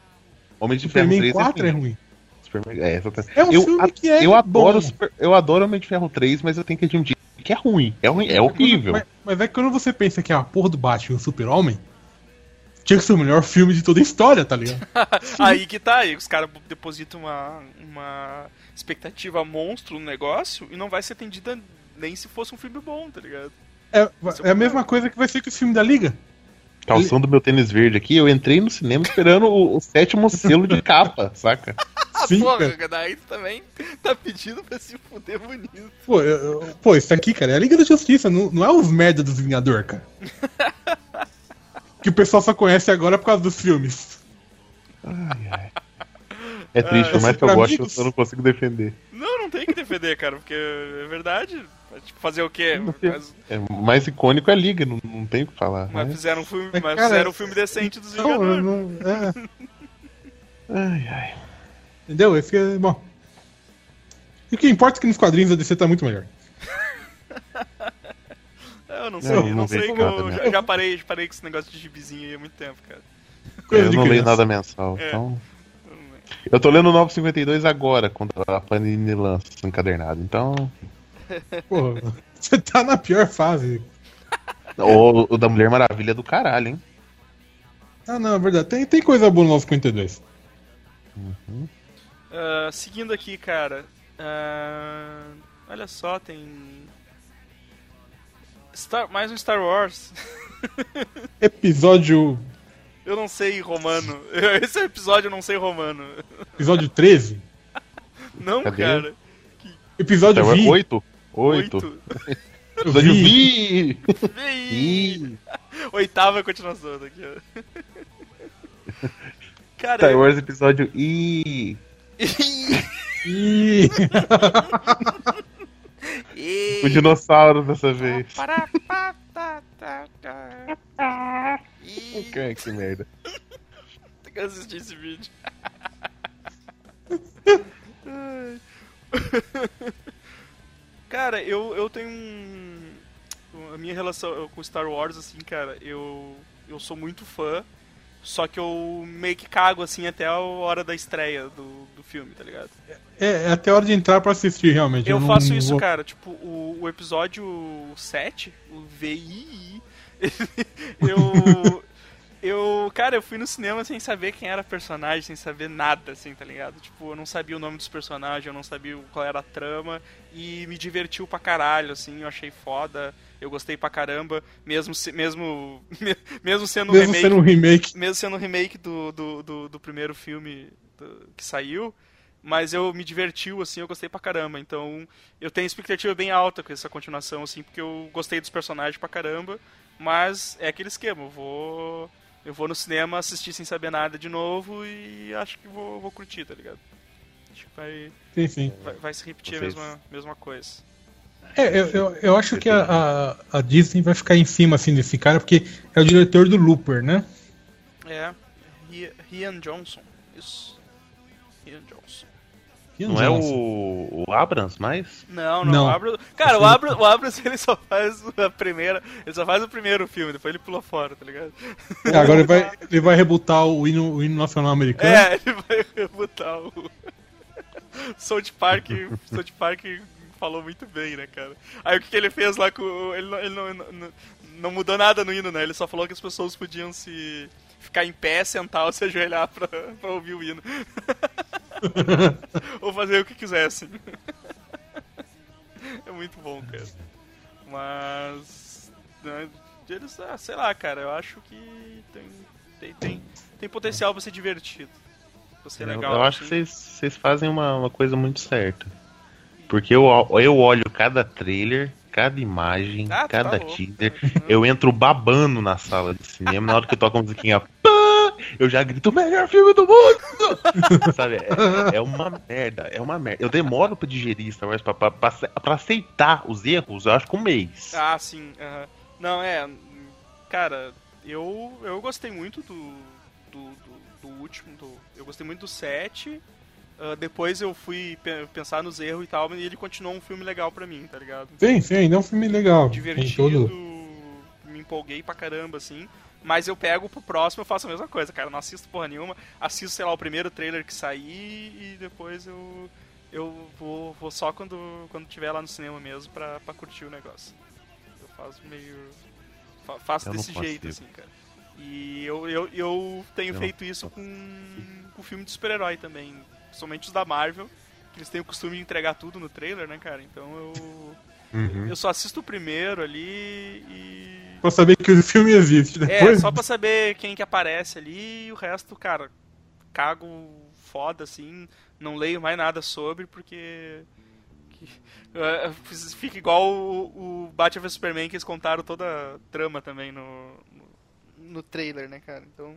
Homem de Ferro Superman 3 4 é é ruim. Superman- é, exatamente. É um eu, filme a- que é eu adoro. Super- eu adoro Homem de Ferro 3, mas eu tenho que admitir que é ruim. É ruim, é horrível. Mas, mas é que quando você pensa que é a porra do Batman e o Super-Homem, tinha que ser o melhor filme de toda a história, tá ligado? Aí que tá, aí os caras depositam uma, uma expectativa monstro no negócio e não vai ser atendida nem se fosse um filme bom, tá ligado? É, é a mesma coisa que vai ser com o filme da Liga. Calção do meu tênis verde aqui, eu entrei no cinema esperando o, o sétimo selo de capa, saca? Ah, Sim, porra, cara. daí tu também tá pedindo pra se fuder bonito. Pô, eu- eu- pô, isso aqui, cara, é a Liga da Justiça, não, não é os merda dos Vingador, cara. que o pessoal só conhece agora por causa dos filmes. É triste, por mais que eu goste, Amigos? eu não consigo defender. Não, não não tem que defender, cara, porque é verdade. Tipo, fazer o quê? Mas, É, mais icônico é a Liga, não, não tem o que falar. mas né? fizeram um filme, Mas, mas cara, fizeram um filme decente dos Vingadores. não, é, Ai, ai. entendeu? Esse é, bom. E o que importa é que nos quadrinhos a DC tá muito melhor. Eu não sei, Não, eu não não sei vejo que eu nada, né? já, já parei, já parei com esse negócio de gibizinho aí há muito tempo, cara. Coisa eu não leio nada mensal, É. então. Eu tô lendo o 952 agora, quando a Panini lança encadernado. Então. Porra, você tá na pior fase. O, o da Mulher Maravilha é do caralho, hein? Ah, não, é verdade. Tem, tem coisa boa no 952. Ah, seguindo aqui, cara. ah, olha só, tem. Star- mais um Star Wars. Episódio. Eu não sei romano. Esse é o episódio eu não sei romano. Episódio 13? Não, Cadê? cara. Episódio é 20. 8? 8. Oito. Episódio Vi. Vi! Oitava continuação daqui, ó. Cara, Star. Wars episódio I. Ih, E... O dinossauro dessa vez. Que, que merda. Tem que assistir esse vídeo. cara, eu, eu tenho um. A minha relação com Star Wars, assim, cara, eu, eu sou muito fã. Só que eu meio que cago, assim, até a hora da estreia do, do filme, tá ligado? é, é até hora de entrar pra assistir, realmente. Eu não- faço não isso, vou- cara. Tipo, o, o episódio 7, o VII, eu. Eu, cara, eu fui no cinema sem saber quem era personagem, sem saber nada, assim, tá ligado? Tipo, eu não sabia o nome dos personagens, eu não sabia qual era a trama, e me divertiu pra caralho, assim, eu achei foda, eu gostei pra caramba, mesmo, mesmo, me- mesmo sendo um Mesmo remake sendo um remake. mesmo sendo um remake do, do, do, do primeiro filme do- que saiu, mas eu me divertiu, assim, eu gostei pra caramba. Então, eu tenho expectativa bem alta com essa continuação, assim, porque eu gostei dos personagens pra caramba, mas é aquele esquema, eu vou. Eu vou no cinema assistir sem saber nada de novo e acho que vou, vou curtir, tá ligado? Acho que vai, Sim, sim. vai, vai se repetir a mesma, mesma coisa. É, eu, eu, eu acho que a, a, a Disney vai ficar em cima assim desse cara, porque é o diretor do Looper, né? É, Ri- Rian Johnson, isso. Johnson. Não é o, o Abrams mais? Não, não. Não. O Abra... Cara, o Abra... o Abrams ele só faz a primeira. Ele só faz o primeiro filme, depois ele pula fora, tá ligado? É, agora ele vai, ele vai rebutar o hino, o hino nacional americano. É, ele vai rebutar o. South Park. South Park falou muito bem, né, cara? Aí o que, que ele fez lá com. o- Ele, não, ele não, não, não mudou nada no hino, né? Ele só falou que as pessoas podiam se. Ficar em pé, sentar ou se ajoelhar pra, pra ouvir o hino. ou fazer o que quisessem. é muito bom, cara. Mas. né, Eles, ah, sei lá, cara, eu acho que tem, tem, tem, tem potencial pra ser divertido. Pra ser Eu- legal. eu acho que assim. vocês, vocês fazem uma, uma coisa muito certa. Porque eu, eu olho cada trailer, cada imagem, Ah, tu cada tá teaser. Eu entro babando na sala de cinema. na hora que toca a musiquinha, eu já grito: melhor filme do mundo! Sabe? É, é uma merda, é uma merda. Eu demoro pra digerir Star Wars, pra, pra, pra, pra aceitar os erros, eu acho que um mês. Ah, sim. aham. Não, é. Cara, eu, eu gostei muito do, do, do, do último. Do, eu gostei muito do 7. ah, depois eu fui pe- pensar nos erros e tal, e ele continuou um filme legal pra mim, tá ligado? Sim, sim, ainda é um filme legal. Divertido, todo. me empolguei pra caramba, assim. Mas eu pego pro próximo eu faço a mesma coisa, cara. Não assisto porra nenhuma. Assisto, sei lá, o primeiro trailer que sair e depois eu. Eu vou, vou só quando, quando tiver lá no cinema mesmo pra, pra curtir o negócio. Eu faço meio. fa- faço Eu desse jeito, assim, cara. E eu, eu, eu tenho Eu feito isso com, com filme de super-herói também. Principalmente os da Marvel, que eles têm o costume de entregar tudo no trailer, né, cara? Então eu. Uhum. Eu só assisto o primeiro ali e. Pra saber que o filme existe. É, Depois, só pra saber quem que aparece ali e o resto, cara, cago foda assim, não leio mais nada sobre porque. que- é, Fica igual o, o Batman vs Superman que eles contaram toda a trama também no, no, no trailer, né, cara? Então,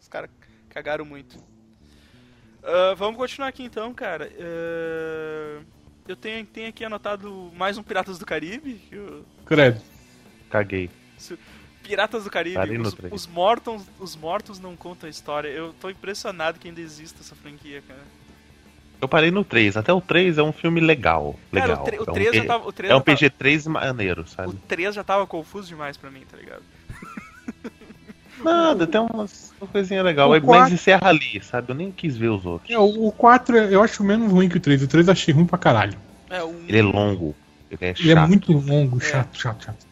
os caras cagaram muito. Ah, vamos continuar aqui então, cara. Ah, eu tenho, tenho aqui anotado mais um Piratas do Caribe. o- Credo. Caguei. Piratas do Caribe, Parei no os, os mortos, os mortos não contam a história. Eu tô impressionado que ainda exista essa franquia, cara. Eu parei no 3. Até o 3 é um filme legal. Cara, legal. o, tre- o é um 3 já tava. O 3 É um já tava- PG-3 maneiro, O sabe? 3 já tava confuso demais pra mim, tá ligado? Nada, tem umas uma coisinha legal. O Mas quatro- encerra ali, sabe? Eu nem quis ver os outros. É, o, o 4 eu acho menos ruim que o 3. O 3 eu achei ruim pra caralho. É, o Ele é longo. Ele é Ele é chato. muito longo, chato, chato, chato.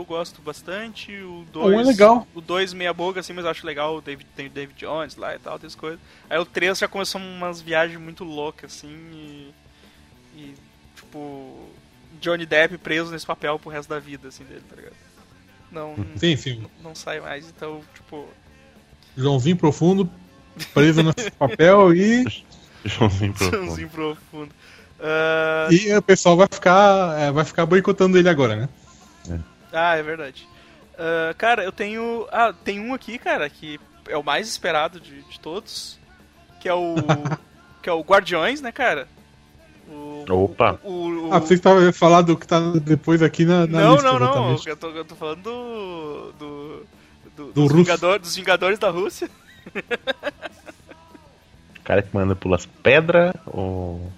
O 1 eu gosto bastante, o O um 2. é legal. O 2 meia boca, assim, mas eu acho legal. O David, tem o David Jones lá e tal, essas coisas. Aí o 3 já começou umas viagens muito loucas, assim, e. E, tipo. Johnny Depp preso nesse papel pro resto da vida, assim, dele, tá ligado? Não, Sim, sim. não sai mais, então, tipo. Joãozinho profundo, preso nesse papel e, Joãozinho profundo. Joãozinho profundo. Ah, e o pessoal vai ficar, é, vai ficar boicotando ele agora, né? Ah, é verdade. Ah, cara, eu tenho. Ah, tem um aqui, cara, que é o mais esperado de, de todos. Que é o. que é o Guardiões, né, cara? O, Opa. O, o- o- Ah, você estava falando do que tá depois aqui na, na não, lista. não, não. exatamente. Eu tô, eu tô falando do. do, do- Do dos. Vingador- dos Vingadores da Rússia. O cara que manda pelas pedras ou.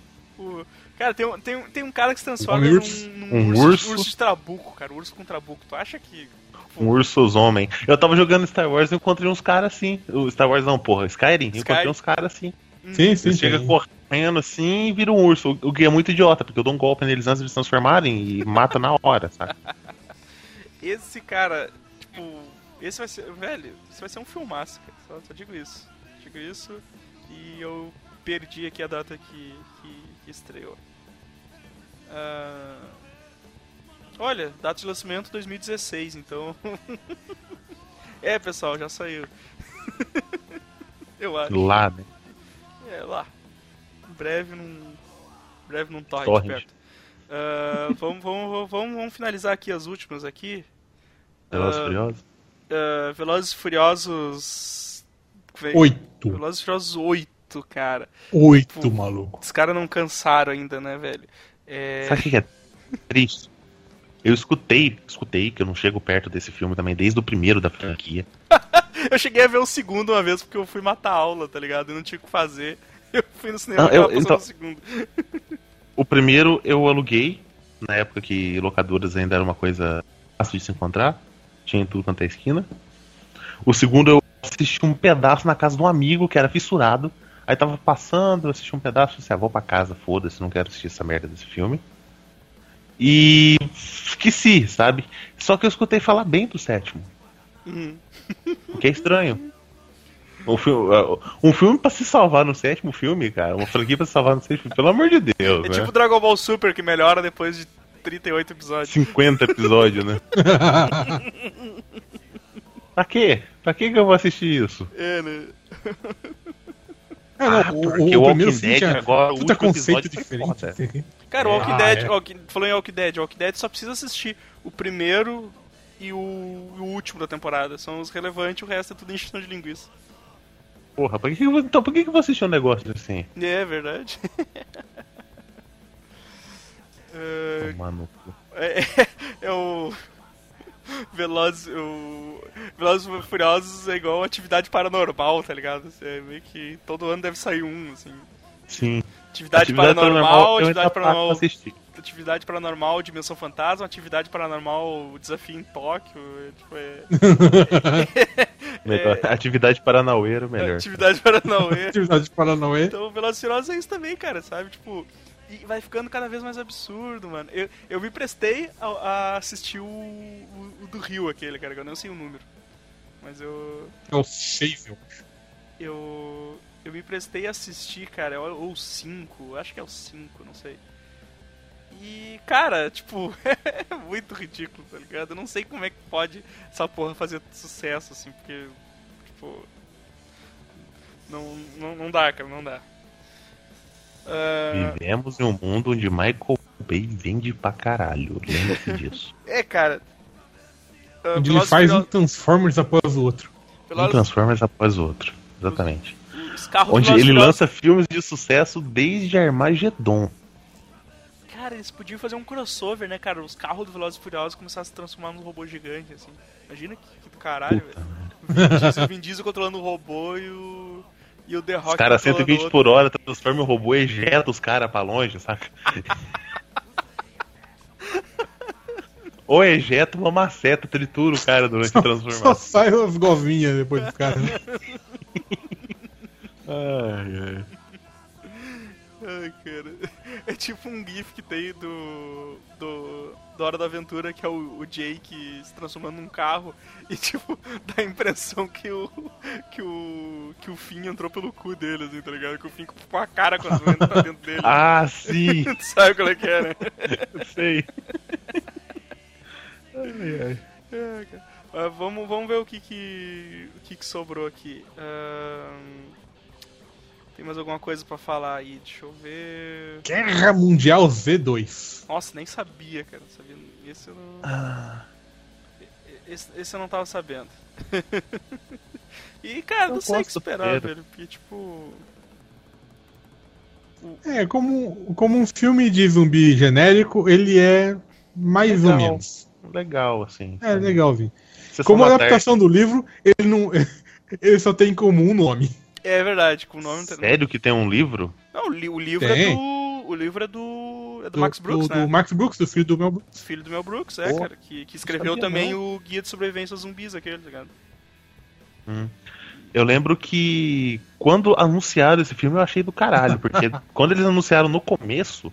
Cara, tem, um- tem, um- tem um cara que se transforma Um num, urso. num Um urso, urso. de trabuco, cara. Urso com trabuco. Tu acha que. Um ursos homem. Eu tava jogando Star Wars e encontrei uns caras assim. O Star Wars não, porra. Skyrim. Eu Encontrei uns caras assim. Sim, sim, Ele chega sim. correndo assim e vira um urso. O que é muito idiota, porque eu dou um golpe neles antes de se transformarem e mata na hora, sabe? Esse cara, tipo, esse vai ser, velho, esse vai ser um filmaço, cara. Só, só digo isso. Digo isso e eu perdi aqui a data que, que, que estreou. Ah, olha, data de lançamento 2016, então. é, pessoal, já saiu. eu acho. Lá, né? É, lá. Em breve num. em breve num Torrent. perto. Ah, vamos, vamos, vamos, vamos finalizar aqui as últimas aqui. Velozes e Furiosos. Ah, Velozes e Furiosos. Oito. Velozes e Furiosos 8, cara. Oito, maluco. Os caras não cansaram ainda, né, velho? É... Sabe o que é triste? Eu escutei, escutei que eu não chego perto desse filme também, desde o primeiro da franquia. Eu cheguei a ver o segundo uma vez porque eu fui matar aula, tá ligado? Eu não tinha o que fazer. Eu fui no cinema Não, eu- então- o segundo. O primeiro eu aluguei, na época que locadoras ainda era uma coisa fácil de se encontrar. Tinha em tudo quanto é esquina. O segundo eu assisti um pedaço na casa de um amigo que era fissurado. Aí tava passando, assisti um pedaço, falei assim, ah, vou pra casa, foda-se, não quero assistir essa merda desse filme. E esqueci, sabe? Só que eu escutei falar bem do sétimo. Uhum. O que é estranho. Um filme, um filme pra se salvar no sétimo filme, cara. Uma franquia pra se salvar no sétimo, pelo amor de Deus, É né? tipo Dragon Ball Super que melhora depois de 38 episódios. 50 episódios, né? pra quê? Pra que que eu vou assistir isso? É, né? É, não, Ah, o, porque o, o primeiro Walking filme Dead tinha agora, o puta último conceito episódio foi diferente. Cara, o Walking Ah, Dead, é. Walking- falou em Walking Dead, Walking Dead só precisa assistir o primeiro e o, o último da temporada. São os relevantes, o resto é tudo encheção de linguiça. Porra, pra que então por que que eu vou assistir um negócio assim? É verdade. é, Mano, é, é o. Velozes, o Velozes e Furiosos é igual atividade paranormal, tá ligado? É meio que todo ano deve sair um, assim. sim. Atividade, paranormal, eu atividade ainda passo pra paranormal, assistir. atividade paranormal, dimensão fantasma, atividade paranormal, desafio em Tóquio, é, tipo, é, Melhor. Atividade paranaueira, melhor. atividade paranormal. Atividade de Paranauê. Então, Velozes Furiosos é isso também, cara, sabe? Tipo, e vai ficando cada vez mais absurdo, mano. Eu, eu me prestei a, a assistir o, o, o do Rio, aquele, cara, que eu não sei o número. Mas eu. É o 6, eu acho. Eu. Eu me prestei a assistir, cara, ou 5, acho que é o 5, não sei. E, cara, tipo, é muito ridículo, tá ligado? Eu não sei como é que pode essa porra fazer sucesso, assim, porque, tipo. Não, não, não dá, cara, não dá. Ah, Vivemos em um mundo onde Michael Bay vende pra caralho. Lembra-se disso. é, cara. ah, Onde ele Velozes faz um Transformers após o outro. Um Velozes- Transformers após o outro. Exatamente. os carros Onde Velozes ele lança filmes de sucesso desde Armagedon. Cara, eles podiam fazer um crossover, né, cara? Os carros do Velozes e Furiosos começaram a se transformar num robô gigante, assim. Imagina que, que do caralho, velho. Vin Diesel, Vin Diesel controlando o robô e o. E o The Rock Os caras controlando 120 outro. por hora, transforma o robô e ejeta os caras pra longe, saca? Ou ejeta uma maceta, tritura o cara durante a Só transformação. sai as govinhas depois dos caras. Ai, ai. Ai, cara. É tipo um gif que tem do. do. da Hora da Aventura, que é o, o Jake se transformando num carro e, tipo, dá a impressão que o. que o. que o Finn entrou pelo cu dele, assim, tá ligado? Que o Finn com a cara quando entra pra dentro dele. Ah, sim, Tu sabe qual é que é, né? sei. Ai, ai. É, cara. Mas vamos, vamos ver o que que, o que, que sobrou aqui. Ahn, tem mais alguma coisa pra falar aí? Deixa eu ver. Guerra Mundial Z2. Nossa, nem sabia, cara. Não sabia. Esse eu não. Ah, Esse, esse eu não tava sabendo. e, cara, não Eu sei o que esperar, velho. Porque, tipo. É, como, como um filme de zumbi genérico, ele é mais ou Legal. menos. legal, assim. É legalzinho. Sessão Como adaptação do livro, ele não. Ele só tem em comum um nome. É verdade, com o nome. Sério que tem um livro? Não, o, li- o livro Tem. é do. O livro é do. É do, Max Brooks, do, né? do Max Brooks, do filho do Mel Brooks. Filho do Mel Brooks, é, Pô, cara. Que, que escreveu também não. o Guia de Sobrevivência aos Zumbis, aquele, tá ligado? Eu lembro que quando anunciaram esse filme eu achei do caralho, porque quando eles anunciaram no começo,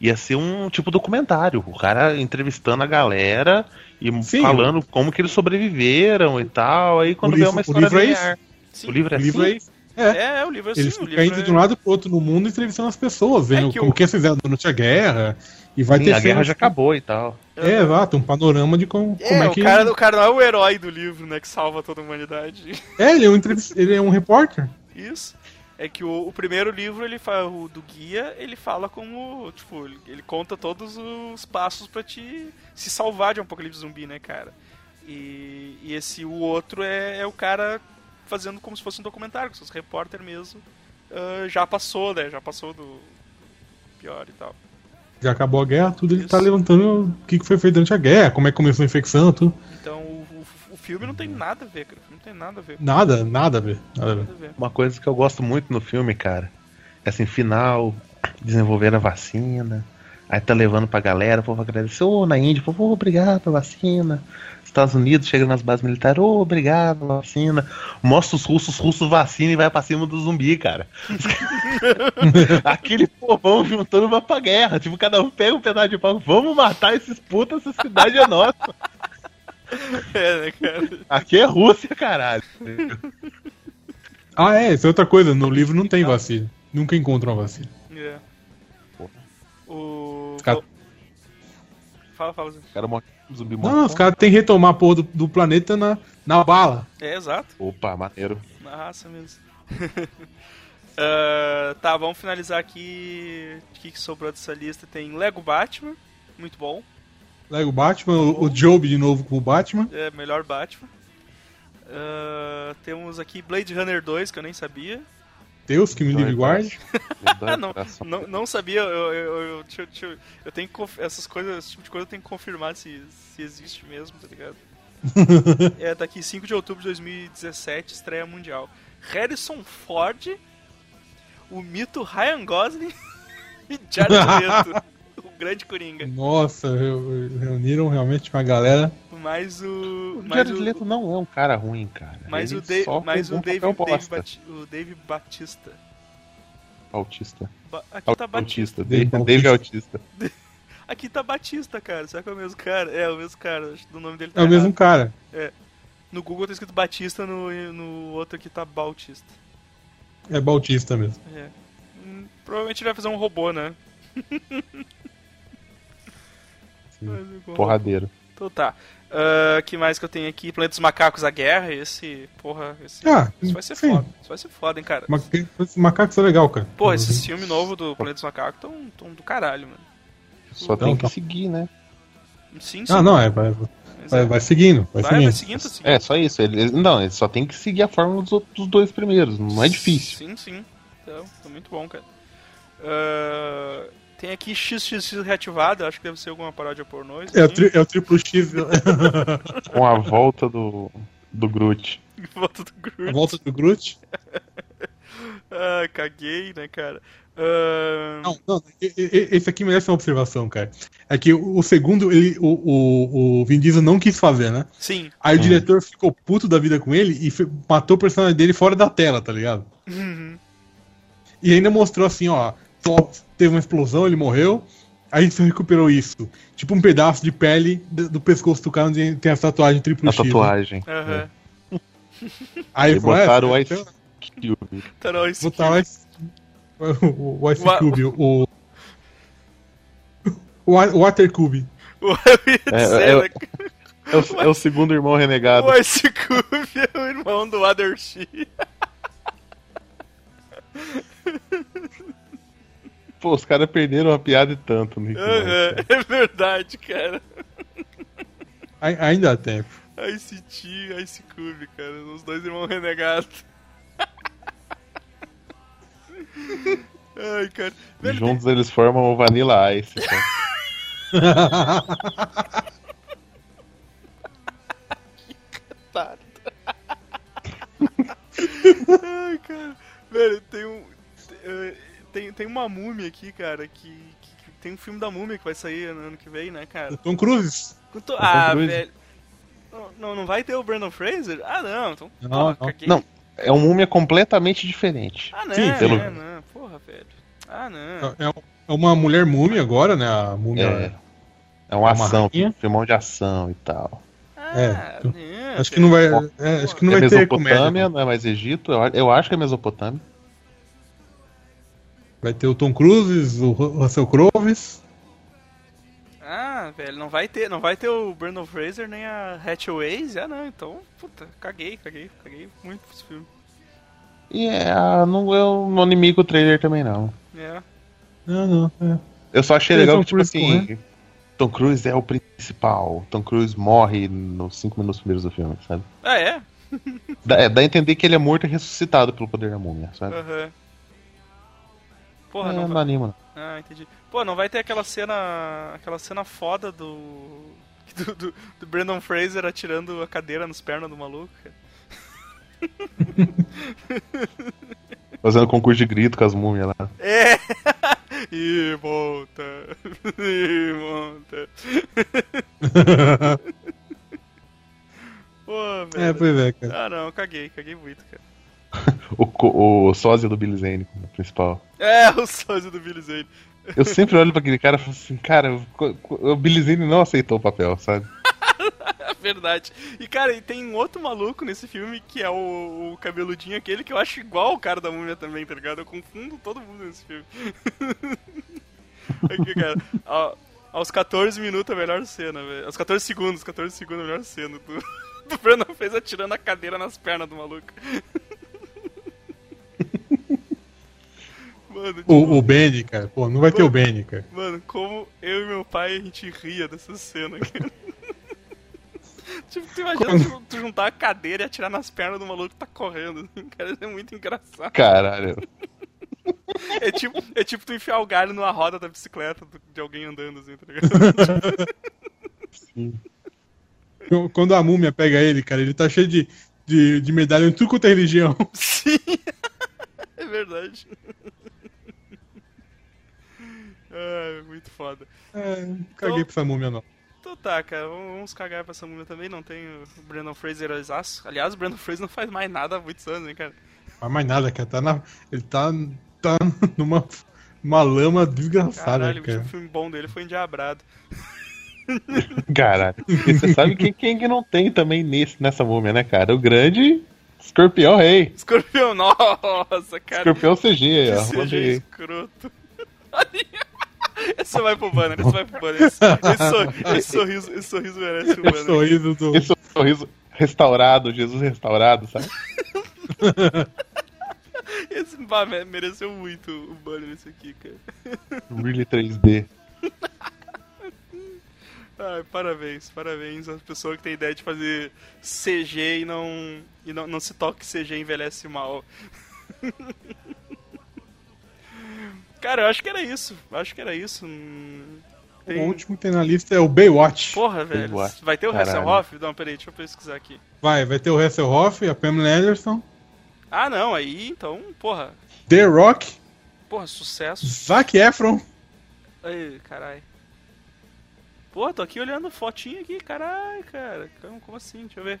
ia ser um tipo documentário, o cara entrevistando a galera e Sim. falando como que eles sobreviveram e tal, aí quando O veio uma o história livro é. Sim. O livro é O livro assim? é isso. É. É, é, o livro é assim, Eles o livro indo é... de um lado pro outro no mundo entrevistando as pessoas, vendo É que como o- que eles fizeram durante a guerra. E vai Sim, ter a guerra já acabou e tal. É, exato, um panorama de como, É, como é o, que. cara, o cara não é o herói do livro, né, que salva toda a humanidade. É, ele é um, entrevist... ele é um repórter. Isso. É que o, o primeiro livro, ele fa- o do guia, ele fala como, tipo, ele, ele conta todos os passos pra te se salvar de um apocalipse zumbi, né, cara? E, e esse, o outro é, é o cara fazendo como se fosse um documentário, como se fosse repórter mesmo. Ah, já passou, né, já passou do pior e tal. Já acabou a guerra, tudo ele Isso. tá levantando o que foi feito durante a guerra, como é que começou a infecção, tudo. Então o, o, o filme não tem nada a ver, cara. Não tem nada a ver. Nada, nada a ver. Nada a ver. Nada a ver. Uma coisa que eu gosto muito no filme, cara, é assim, final, desenvolver a vacina, aí tá levando pra galera, o povo agradece, ô, na Índia, o povo, obrigado pela vacina. Estados Unidos chega nas bases militares, ô, obrigado pela vacina. Mostra os russos, os russos vacina e vai pra cima do zumbi, cara. Aquele povão juntando vai pra guerra, tipo, cada um pega um pedaço de pau, vamos matar esses putas, essa cidade é nossa. É, né, cara? Aqui é Rússia, caralho. Ah, é, isso é outra coisa. No livro não tem vacina. Nunca encontram uma vacina. É. O. Os cara- Fala, fala. Zé. O cara morre zumbi Não, morre. os caras têm que retomar a porra do, do planeta na, na bala. É, exato. Opa, maneiro. Na raça mesmo. Ah, tá, vamos finalizar aqui. O que, que sobrou dessa lista? Tem Lego Batman, muito bom. Lego Batman, o, o Job de novo com o Batman. É, melhor Batman. Ah, temos aqui Blade Runner 2, que eu nem sabia. Deus que me livre e guarde. Ah, não, não, não sabia, eu, eu, eu, eu- deixa eu- deixa eu- eu tenho que essas coisas, esse tipo de coisa eu tenho que confirmar se, se existe mesmo, tá ligado? é, tá aqui 5 de outubro de 2017, estreia mundial. Harrison Ford, o mito Ryan Gosling e Jared Leto, o grande Coringa. Nossa, reu- reuniram realmente uma galera. Mais o... O Jared Leto não é um cara ruim, cara. mais Ele o, Dave, fez o Dave, Dave, o Dave Batista. Autista. Ba- aqui tá Batista. Autista. Dave, Autista. Aqui tá Batista, cara. Será que é o mesmo cara? É, o mesmo cara. Acho que o nome dele tá É o mesmo cara. No Google tá escrito Batista, no, no outro aqui tá Bautista. É Bautista mesmo. É. Hum, provavelmente ele vai fazer um robô, né? Mas, igual- Porradeiro. Então tá. Ah, que mais que eu tenho aqui? Planeta dos Macacos, a Guerra. Esse, porra, esse, Ah, isso vai ser sim. foda. Isso vai ser foda, hein, cara. Ma- Esse macaco é legal, cara. Porra, esses filmes novos do Planeta dos Macacos tão, tão do caralho, mano. Só Então, tem que tá. seguir, né? Sim, sim. Ah, não, é. Vai, mas vai, é. vai seguindo. Vai, Vai, vai seguindo. seguindo, tá seguindo. É, só isso. Ele, não, ele só tem que seguir a fórmula dos, dos dois primeiros. Não é difícil. Sim, sim. Então, tá muito bom, cara. Ah, Tem aqui XXX reativado, acho que deve ser alguma paródia pornô. isso É o, tri, é o triplo X, Com a volta do, do Groot. Volta do a Groot. volta do Groot. Ah, caguei, né, cara? Ah, Não, não, esse aqui merece uma observação, cara. É que o, segundo, ele, o, o, o Vin Diesel não quis fazer, né? Sim. Aí o Hum. diretor ficou puto da vida com ele e matou o personagem dele fora da tela, tá ligado? Uhum. E ainda mostrou assim, ó, só teve uma explosão, ele morreu, aí a gente só recuperou isso. Tipo um pedaço de pele do, pescoço do cara onde tem a tatuagem triplo A X. né? tatuagem. Aham. Aí E é, botaram o é, Ice Cube. Tá, não, isso botar o Ice, o, o Ice Cube, o, o, Wa- o Water Cube. O É, é- É o, é o segundo irmão renegado. O Ice Cube é o irmão do Othershi. Pô, os caras perderam a piada e tanto. Né? Aham, é verdade, cara. Ai- Ainda há tempo. Ice T, Ice Cube, cara. Os dois irmãos renegados. Ai, cara. Velho, Juntos eles formam o Vanilla Ice. cara. Otário. Ai, cara. Velho, tem um. Tem, tem uma múmia aqui, cara, que, que- que Tem um filme da múmia que vai sair ano ano que vem, né, cara? Tom Cruise. Ah, Cruise. velho. Não, não, vai ter o Brandon Fraser? Ah, não. Então, Não, não. Não, é um múmia completamente diferente. Ah, não, Sim, pelo- é, não. Porra, velho. Ah, não. É, é uma mulher múmia agora, né? A múmia. É. É uma Uma ação, rainha? filmão de ação e tal. Ah, É, não, Acho que não vai. é, acho que não é vai ter Mesopotâmia, comédia. não é mais Egito. Eu, eu acho que é Mesopotâmia. Vai ter o Tom Cruise, o Ru- Russell Crowe. Ah, velho, não vai ter, não vai ter o Brandon Fraser nem a Hatchways? Ah, não, então, puta, caguei, caguei, caguei muito esse filme. E é, ah, não, eu não inimigo o trailer também, não. É. Não, não. É. Eu só achei legal que, tipo Cruise assim, Tom Cruise é o principal. Tom Cruise morre nos cinco minutos primeiros do filme, sabe? Ah, é? Dá, é, dá a entender que ele é morto e ressuscitado pelo poder da múmia, sabe? Aham. Porra, é, não não vai... anima. Ah, entendi. Pô, não vai ter aquela cena. aquela cena foda do. do, do, do Brandon Fraser atirando a cadeira nas pernas do maluco, cara. Fazendo concurso de grito com as múmias lá. É! e volta! E volta! Pô, velho. É, pois é, cara. Ah, não, caguei, caguei muito, cara. O, o sósia do Billy Zane como principal. É, o sósia do Billy Zane. Eu sempre olho pra aquele cara e falo assim, cara, o Billy Zane não aceitou o papel, sabe? É verdade. E, cara, e tem um outro maluco nesse filme que é o, o cabeludinho aquele que eu acho igual o cara da múmia também, tá ligado? Eu confundo todo mundo nesse filme. Aqui, cara. aos 14 minutos a melhor cena, velho. Aos 14 segundos, 14 segundos a melhor cena do, do Brandon fez atirando a cadeira nas pernas do maluco. Mano, tipo, O, o Benny, cara. Pô, não vai ter o Benny, cara. Mano, como eu e meu pai a gente ria dessa cena, cara. tipo, tu imagina tu, tu juntar a cadeira e atirar nas pernas do maluco que tá correndo, assim, cara, isso é muito engraçado. Caralho. É tipo, é tipo tu enfiar o galho numa roda da bicicleta de alguém andando, assim, tá ligado? Sim. Quando a múmia pega ele, cara, ele tá cheio de, de, de medalha em tudo quanto é religião. Sim! É verdade. Ah, muito foda. É, caguei pra essa múmia, não. Então tá, cara, vamos cagar pra essa múmia também. Não tem o Brandon Fraser exaço. Aliás, o Brandon Fraser não faz mais nada há muitos anos, hein, cara. Mas mais nada, cara. Tá na, ele tá, tá numa uma lama desgraçada, Caralho, o cara. último filme bom dele foi Endiabrado. Caralho. E você sabe quem, quem que não tem também nesse, nessa múmia, né, cara? O grande Escorpião Rei. Escorpião, nossa, cara. Escorpião CG, aí, ó. CG escroto. Esse vai pro banner, esse vai pro banner. Esse, esse sor- esse sorriso, esse sorriso merece o banner. sorriso do. Esse sorriso restaurado, Jesus restaurado, sabe? Esse bah, me- mereceu muito o banner esse aqui, cara. Really 3D. Ai, parabéns, parabéns às pessoas que tem ideia de fazer CG e não. E não, não se toque que CG envelhece mal. Cara, eu acho que era isso. Acho que era isso. Hum, tem- O último que tem na lista é o Baywatch. Porra, velho. Baywatch. Vai ter o Caralho. Hasselhoff? Não, peraí, deixa eu pesquisar aqui. Vai, vai ter o Hasselhoff, a Pamela Anderson, Ah, não, aí então, porra. The Rock, Porra, sucesso. Zac Efron. Ai, caralho. Pô, tô aqui olhando fotinha aqui, caralho, cara. Como, como assim? Deixa eu ver.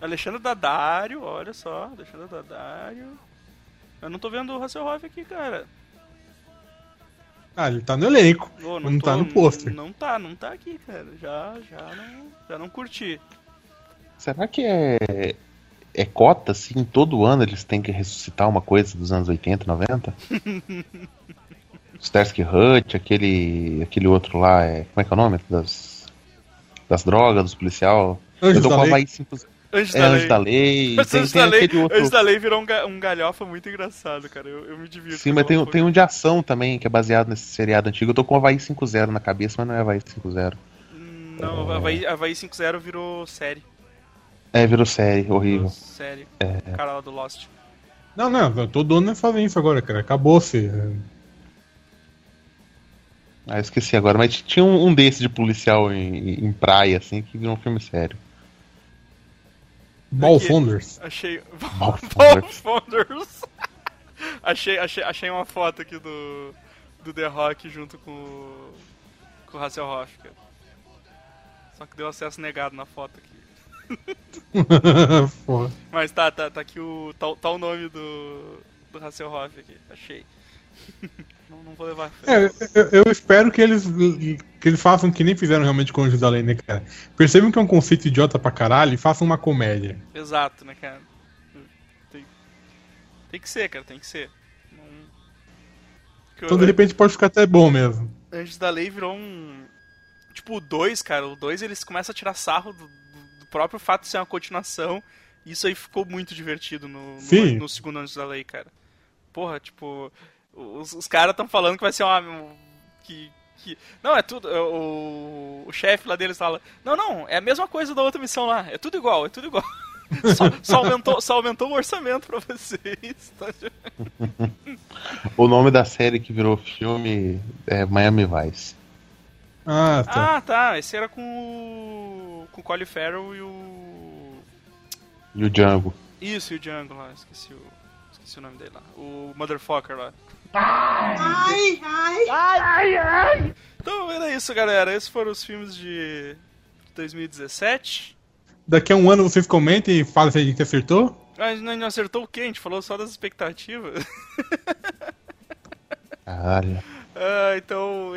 Alexandre Daddario, olha só, Alexandre Daddario. Eu não tô vendo o Hasselhoff aqui, cara. Ah, ele tá no elenco. Ô, Não tá no pôster. Não tá, não tá aqui, cara. Já, já não, já não curti. Será que é. É cota, assim, todo ano eles têm que ressuscitar uma coisa dos anos 80, 90? Starsky Hutch, aquele. aquele outro lá, é, como é que é o nome? Das. Das drogas, dos policial. Anjos Eu tô com a Lei. Havaí 5 Antes é, da Anjos lei. da Lei. Mas Tem, Anjos tem da Lei, outro. Anjos da Lei virou um, ga- um galhofa muito engraçado, cara. Eu, eu me divirto. Sim, mas tem, com tem um de ação também, que é baseado nesse seriado antigo. Eu tô com o Havaí 5-0 na cabeça, mas não é Havaí 5-0. Hum, Não, Havaí, Havaí 5.0 virou série. É, virou série, horrível. Série. É. O cara lá do Lost. Não, não, todo ano é fazendo isso agora, cara. Acabou-se. Ah, eu esqueci agora, mas tinha um, um desse de policial em, em praia, assim, que virou um filme sério. Founders. Achei. Ball Ball Founders. Founders. achei, achei, achei uma foto aqui do, do The Rock junto com, o- com o Hasselhoff, cara. Só que deu acesso negado na foto aqui. Mas tá, tá, tá aqui o. Tá, tá o nome do. Do Hasselhoff aqui. Achei. Não, não vou levar. É, eu, eu espero que eles, que eles façam que nem fizeram realmente com o Anjos da Lei, né, cara? Percebam que é um conceito idiota pra caralho e façam uma comédia. Exato, né, cara? Tem, tem que ser, cara, tem que ser. Não... Que Então, de repente, pode ficar até bom mesmo. Anjos da Lei virou um. Tipo, o 2, cara, o 2 eles começam a tirar sarro do, do- próprio fato de ser uma continuação. Isso aí ficou muito divertido no, no, no segundo Anjos da Lei, cara. Porra, tipo, os, os caras estão falando que vai ser uma. Que, que. Não, é tudo. é, O, o chefe lá deles fala: Não, não, é a mesma coisa da outra missão lá. É tudo igual, é tudo igual. Só, só aumentou, só aumentou o orçamento pra vocês. tá? O nome da série que virou filme é Miami Vice. Ah, tá. Ah, tá. Esse era com o. com o Colin Farrell e o. E o Django. Isso, e o Django lá, esqueci o. Esqueci o nome dele lá. O Motherfucker lá. Então era isso, galera. Esses foram os filmes de 2017. Daqui a um ano vocês comentem e falem se a gente acertou. A gente não acertou o quê? A gente falou só das expectativas. Caralho. ah, então.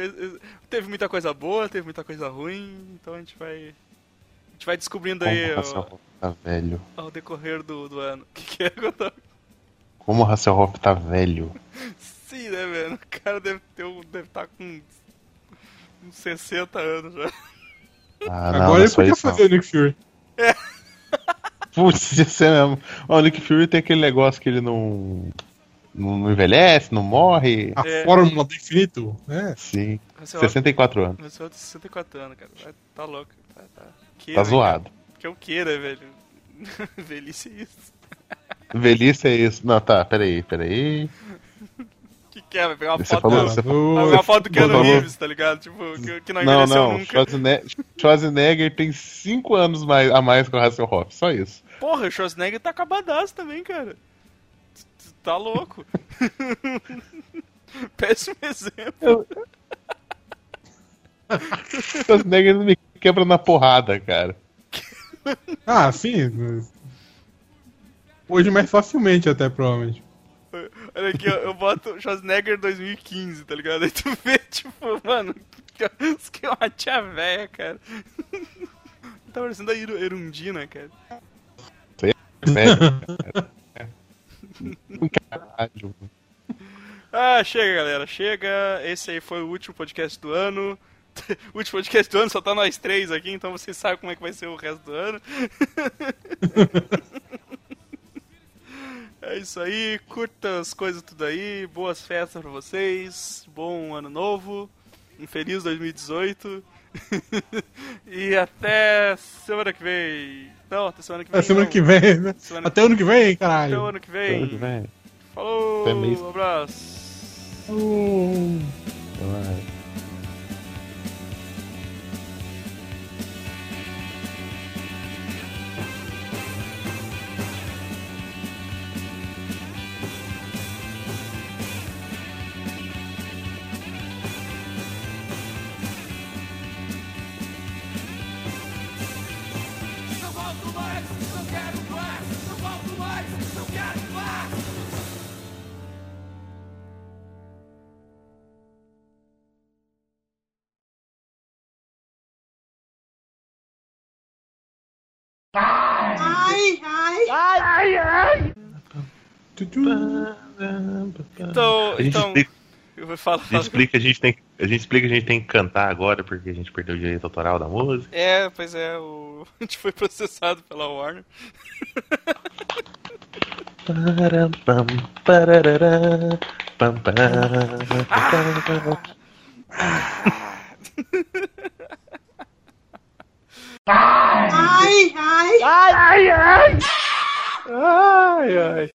Teve muita coisa boa, teve muita coisa ruim. Então a gente vai. A gente vai descobrindo Como aí o Hasselhoff tá velho. ao, ao decorrer do, do ano. O que, que é, Gotão? Como o Hasselhoff tá velho. Sim, né, velho? O cara deve ter um, deve estar com uns 60 anos já. Ah, não, Agora não é ele podia fazer o Nick Fury. Putz, isso é mesmo. Ó, O Nick Fury tem aquele negócio que ele não. Não não envelhece, não morre. A É. fórmula do infinito. É. Sim. Você é 64 anos. Mas eu tenho 64 anos, cara. Vai- Tá louco. Tá, tá. Que, Tá né, zoado. cara? Que é o que, né, velho? Velhice é isso. Velhice é isso. Não, tá, peraí, peraí. Que que é? Vai pegar uma Você foto. falou- Vai você pegar o- uma foto do Keanu falou- Reeves, tá ligado? Tipo, que, que não Não, envelheceu não. nunca. Schwarzenegger, Schwarzenegger tem 5 anos mais, a mais que o Hasselhoff. Só isso. Porra, o Schwarzenegger tá acabadaço também, cara. Tá louco. Péssimo exemplo. Schwarzenegger não me quebra na porrada, cara. Ah, sim. Hoje mais facilmente até, provavelmente. Olha aqui, ó, eu boto Schwarzenegger 2015, tá ligado? Aí tu vê, tipo, mano, isso que é uma tia velha, cara. Tá parecendo a Erundina, cara. Velho. cara. Caralho. Ah, chega, galera, chega. Esse aí foi o último podcast do ano. O último podcast do ano só tá nós três aqui, então vocês sabem como é que vai ser o resto do ano. É isso aí, curta as coisas tudo aí, boas festas pra vocês, bom ano novo, um feliz 2018 e até semana que vem. Não, até semana que vem. É semana não. que vem, né? Semana- Até ano que vem, Até o caralho. ano que vem. Velho. Falou, Até mês. um abraço. Ai. Tutu. Então, a gente então explica, eu vou falar. a gente explica, a gente tem, a gente explica que a gente tem que cantar agora porque a gente perdeu o direito autoral da música. É, pois é, o... a gente foi processado pela Warner. Pam, parará, pam, Ai, ai. Ai, ai.